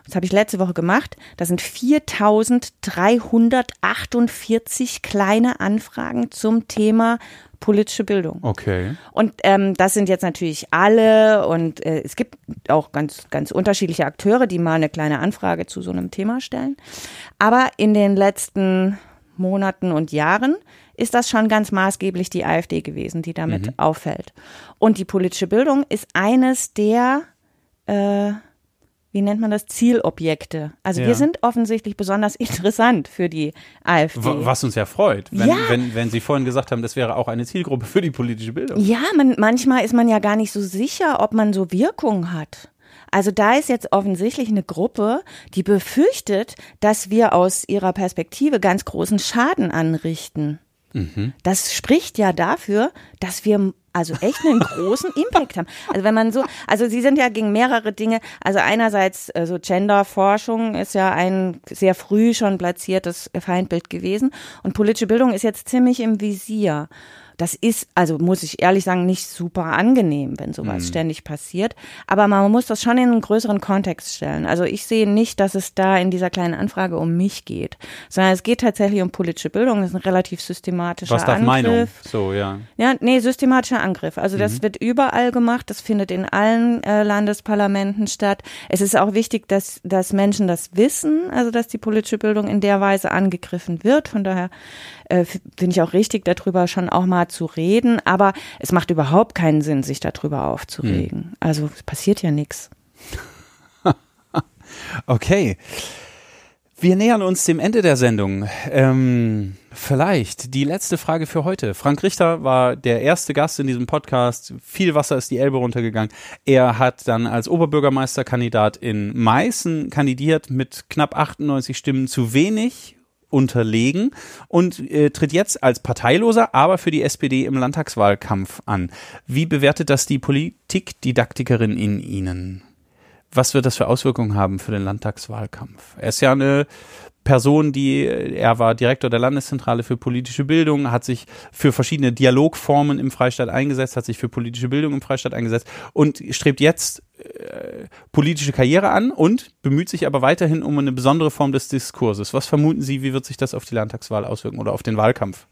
Das habe ich letzte Woche gemacht. Das sind 4348 kleine Anfragen zum Thema politische Bildung. Okay. Und ähm, das sind jetzt natürlich alle und äh, es gibt auch ganz, ganz unterschiedliche Akteure, die mal eine kleine Anfrage zu so einem Thema stellen. Aber in den letzten Monaten und Jahren ist das schon ganz maßgeblich die AfD gewesen, die damit auffällt. Und die politische Bildung ist eines der, äh, wie nennt man das, Zielobjekte. Also Ja. wir sind offensichtlich besonders interessant für die AfD. W- Was uns ja freut, wenn, Ja. wenn, wenn Sie vorhin gesagt haben, das wäre auch eine Zielgruppe für die politische Bildung. Ja, man, manchmal ist man ja gar nicht so sicher, ob man so Wirkung hat. Also da ist jetzt offensichtlich eine Gruppe, die befürchtet, dass wir aus ihrer Perspektive ganz großen Schaden anrichten. Das spricht ja dafür, dass wir also echt einen großen Impact haben. Also wenn man so, also sie sind ja gegen mehrere Dinge. Also einerseits also Genderforschung ist ja ein sehr früh schon platziertes Feindbild gewesen und politische Bildung ist jetzt ziemlich im Visier. Das ist, also muss ich ehrlich sagen, nicht super angenehm, wenn sowas mhm. ständig passiert. Aber man muss das schon in einen größeren Kontext stellen. Also ich sehe nicht, dass es da in dieser kleinen Anfrage um mich geht, sondern es geht tatsächlich um politische Bildung. Das ist ein relativ systematischer Was darf Angriff. Meinung? So, ja. Ja, nee, systematischer Angriff. Also das mhm. wird überall gemacht. Das findet in allen äh, Landesparlamenten statt. Es ist auch wichtig, dass, dass Menschen das wissen, also dass die politische Bildung in der Weise angegriffen wird. Von daher äh, finde ich auch richtig, darüber schon auch mal zu reden. Aber es macht überhaupt keinen Sinn, sich darüber aufzuregen. Hm. Also es passiert ja nichts. Okay. Wir nähern uns dem Ende der Sendung. Ähm, vielleicht die letzte Frage für heute. Frank Richter war der erste Gast in diesem Podcast. Viel Wasser ist die Elbe runtergegangen. Er hat dann als Oberbürgermeisterkandidat in Meißen kandidiert mit knapp 98 Stimmen zu wenig unterlegen und äh, tritt jetzt als Parteiloser, aber für die SPD im Landtagswahlkampf an. Wie bewertet das die Politikdidaktikerin in Ihnen? Was wird das für Auswirkungen haben für den Landtagswahlkampf? Er ist ja eine Person, die, er war Direktor der Landeszentrale für politische Bildung, hat sich für verschiedene Dialogformen im Freistaat eingesetzt, hat sich für politische Bildung im Freistaat eingesetzt und strebt jetzt äh, politische Karriere an und bemüht sich aber weiterhin um eine besondere Form des Diskurses. Was vermuten Sie, wie wird sich das auf die Landtagswahl auswirken oder auf den Wahlkampf?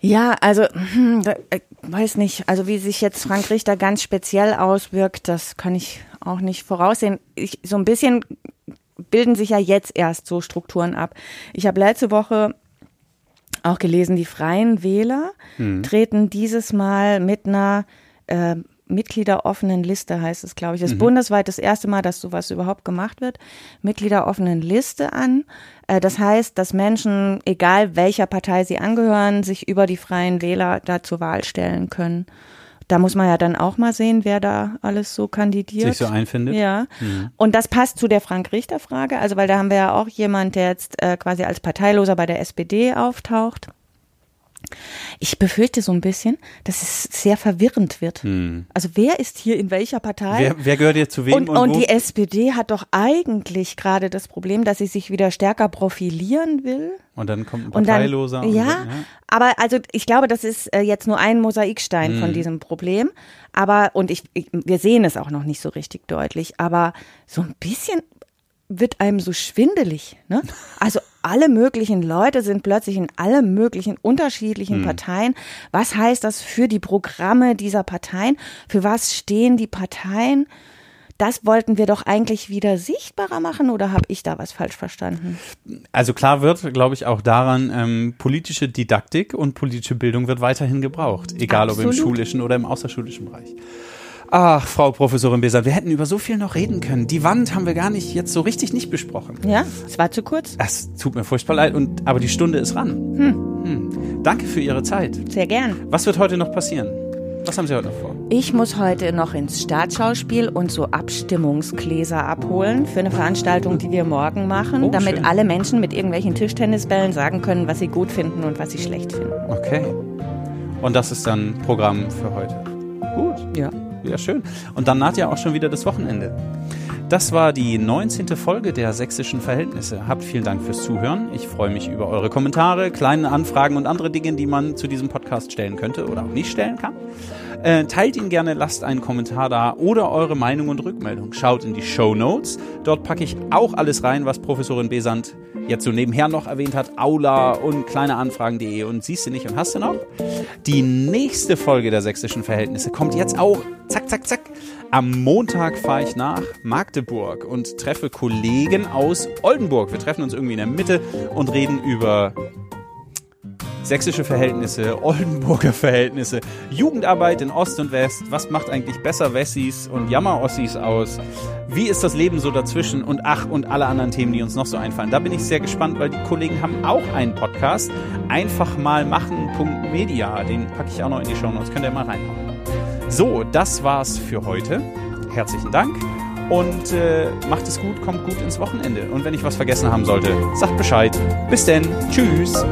Ja, also hm, äh, weiß nicht, also wie sich jetzt Frank Richter ganz speziell auswirkt, das kann ich auch nicht voraussehen. Ich, so ein bisschen bilden sich ja jetzt erst so Strukturen ab. Ich habe letzte Woche auch gelesen, die Freien Wähler hm. treten dieses Mal mit einer äh, Mitgliederoffenen Liste, heißt es, glaube ich. Das ist mhm. bundesweit das erste Mal, dass sowas überhaupt gemacht wird. Mitgliederoffenen Liste an. Äh, das heißt, dass Menschen, egal welcher Partei sie angehören, sich über die Freien Wähler da zur Wahl stellen können. Da muss man ja dann auch mal sehen, wer da alles so kandidiert. Sich so einfindet. Ja. Mhm. Und das passt zu der Frank-Richter-Frage. Also, weil da haben wir ja auch jemand, der jetzt äh, quasi als Parteiloser bei der SPD auftaucht. Ich befürchte so ein bisschen, dass es sehr verwirrend wird. Hm. Also wer ist hier in welcher Partei? Wer, wer gehört jetzt zu wem? Und, und, und die SPD hat doch eigentlich gerade das Problem, dass sie sich wieder stärker profilieren will. Und dann kommt ein Parteiloser. Dann, ja, dann, ja, aber also ich glaube, das ist äh, jetzt nur ein Mosaikstein hm. von diesem Problem. Aber, und ich, ich, wir sehen es auch noch nicht so richtig deutlich, aber so ein bisschen wird einem so schwindelig. Ne? Also alle möglichen Leute sind plötzlich in alle möglichen unterschiedlichen hm. Parteien. Was heißt das für die Programme dieser Parteien? Für was stehen die Parteien? Das wollten wir doch eigentlich wieder sichtbarer machen oder habe ich da was falsch verstanden? Also klar wird, glaube ich, auch daran, ähm, politische Didaktik und politische Bildung wird weiterhin gebraucht, egal Absolut. ob im schulischen oder im außerschulischen Bereich. Ach, Frau Professorin Beser, wir hätten über so viel noch reden können. Die Wand haben wir gar nicht jetzt so richtig nicht besprochen. Ja, es war zu kurz. Das tut mir furchtbar leid, und, aber die Stunde ist ran. Hm. Hm. Danke für Ihre Zeit. Sehr gern. Was wird heute noch passieren? Was haben Sie heute noch vor? Ich muss heute noch ins Staatsschauspiel und so Abstimmungsgläser abholen für eine Veranstaltung, die wir morgen machen, oh, damit schön. alle Menschen mit irgendwelchen Tischtennisbällen sagen können, was sie gut finden und was sie schlecht finden. Okay. Und das ist dann Programm für heute. Gut. Ja. Ja, schön. Und dann naht ja auch schon wieder das Wochenende. Das war die 19. Folge der Sächsischen Verhältnisse. Habt vielen Dank fürs Zuhören. Ich freue mich über eure Kommentare, kleine Anfragen und andere Dinge, die man zu diesem Podcast stellen könnte oder auch nicht stellen kann. Äh, teilt ihn gerne, lasst einen Kommentar da oder eure Meinung und Rückmeldung. Schaut in die Show Notes. Dort packe ich auch alles rein, was Professorin Besant jetzt so nebenher noch erwähnt hat. Aula und kleineanfragen.de und siehst du nicht und hast du noch. Die nächste Folge der sächsischen Verhältnisse kommt jetzt auch. Zack, zack, zack. Am Montag fahre ich nach Magdeburg und treffe Kollegen aus Oldenburg. Wir treffen uns irgendwie in der Mitte und reden über sächsische Verhältnisse, Oldenburger Verhältnisse, Jugendarbeit in Ost und West, was macht eigentlich besser Wessis und Jammer-Ossis aus, wie ist das Leben so dazwischen und ach und alle anderen Themen, die uns noch so einfallen. Da bin ich sehr gespannt, weil die Kollegen haben auch einen Podcast, einfach mal machen.media, den packe ich auch noch in die Show Notes, könnt ihr mal reinhauen. So, das war's für heute. Herzlichen Dank und äh, macht es gut, kommt gut ins Wochenende. Und wenn ich was vergessen haben sollte, sagt Bescheid. Bis denn. Tschüss.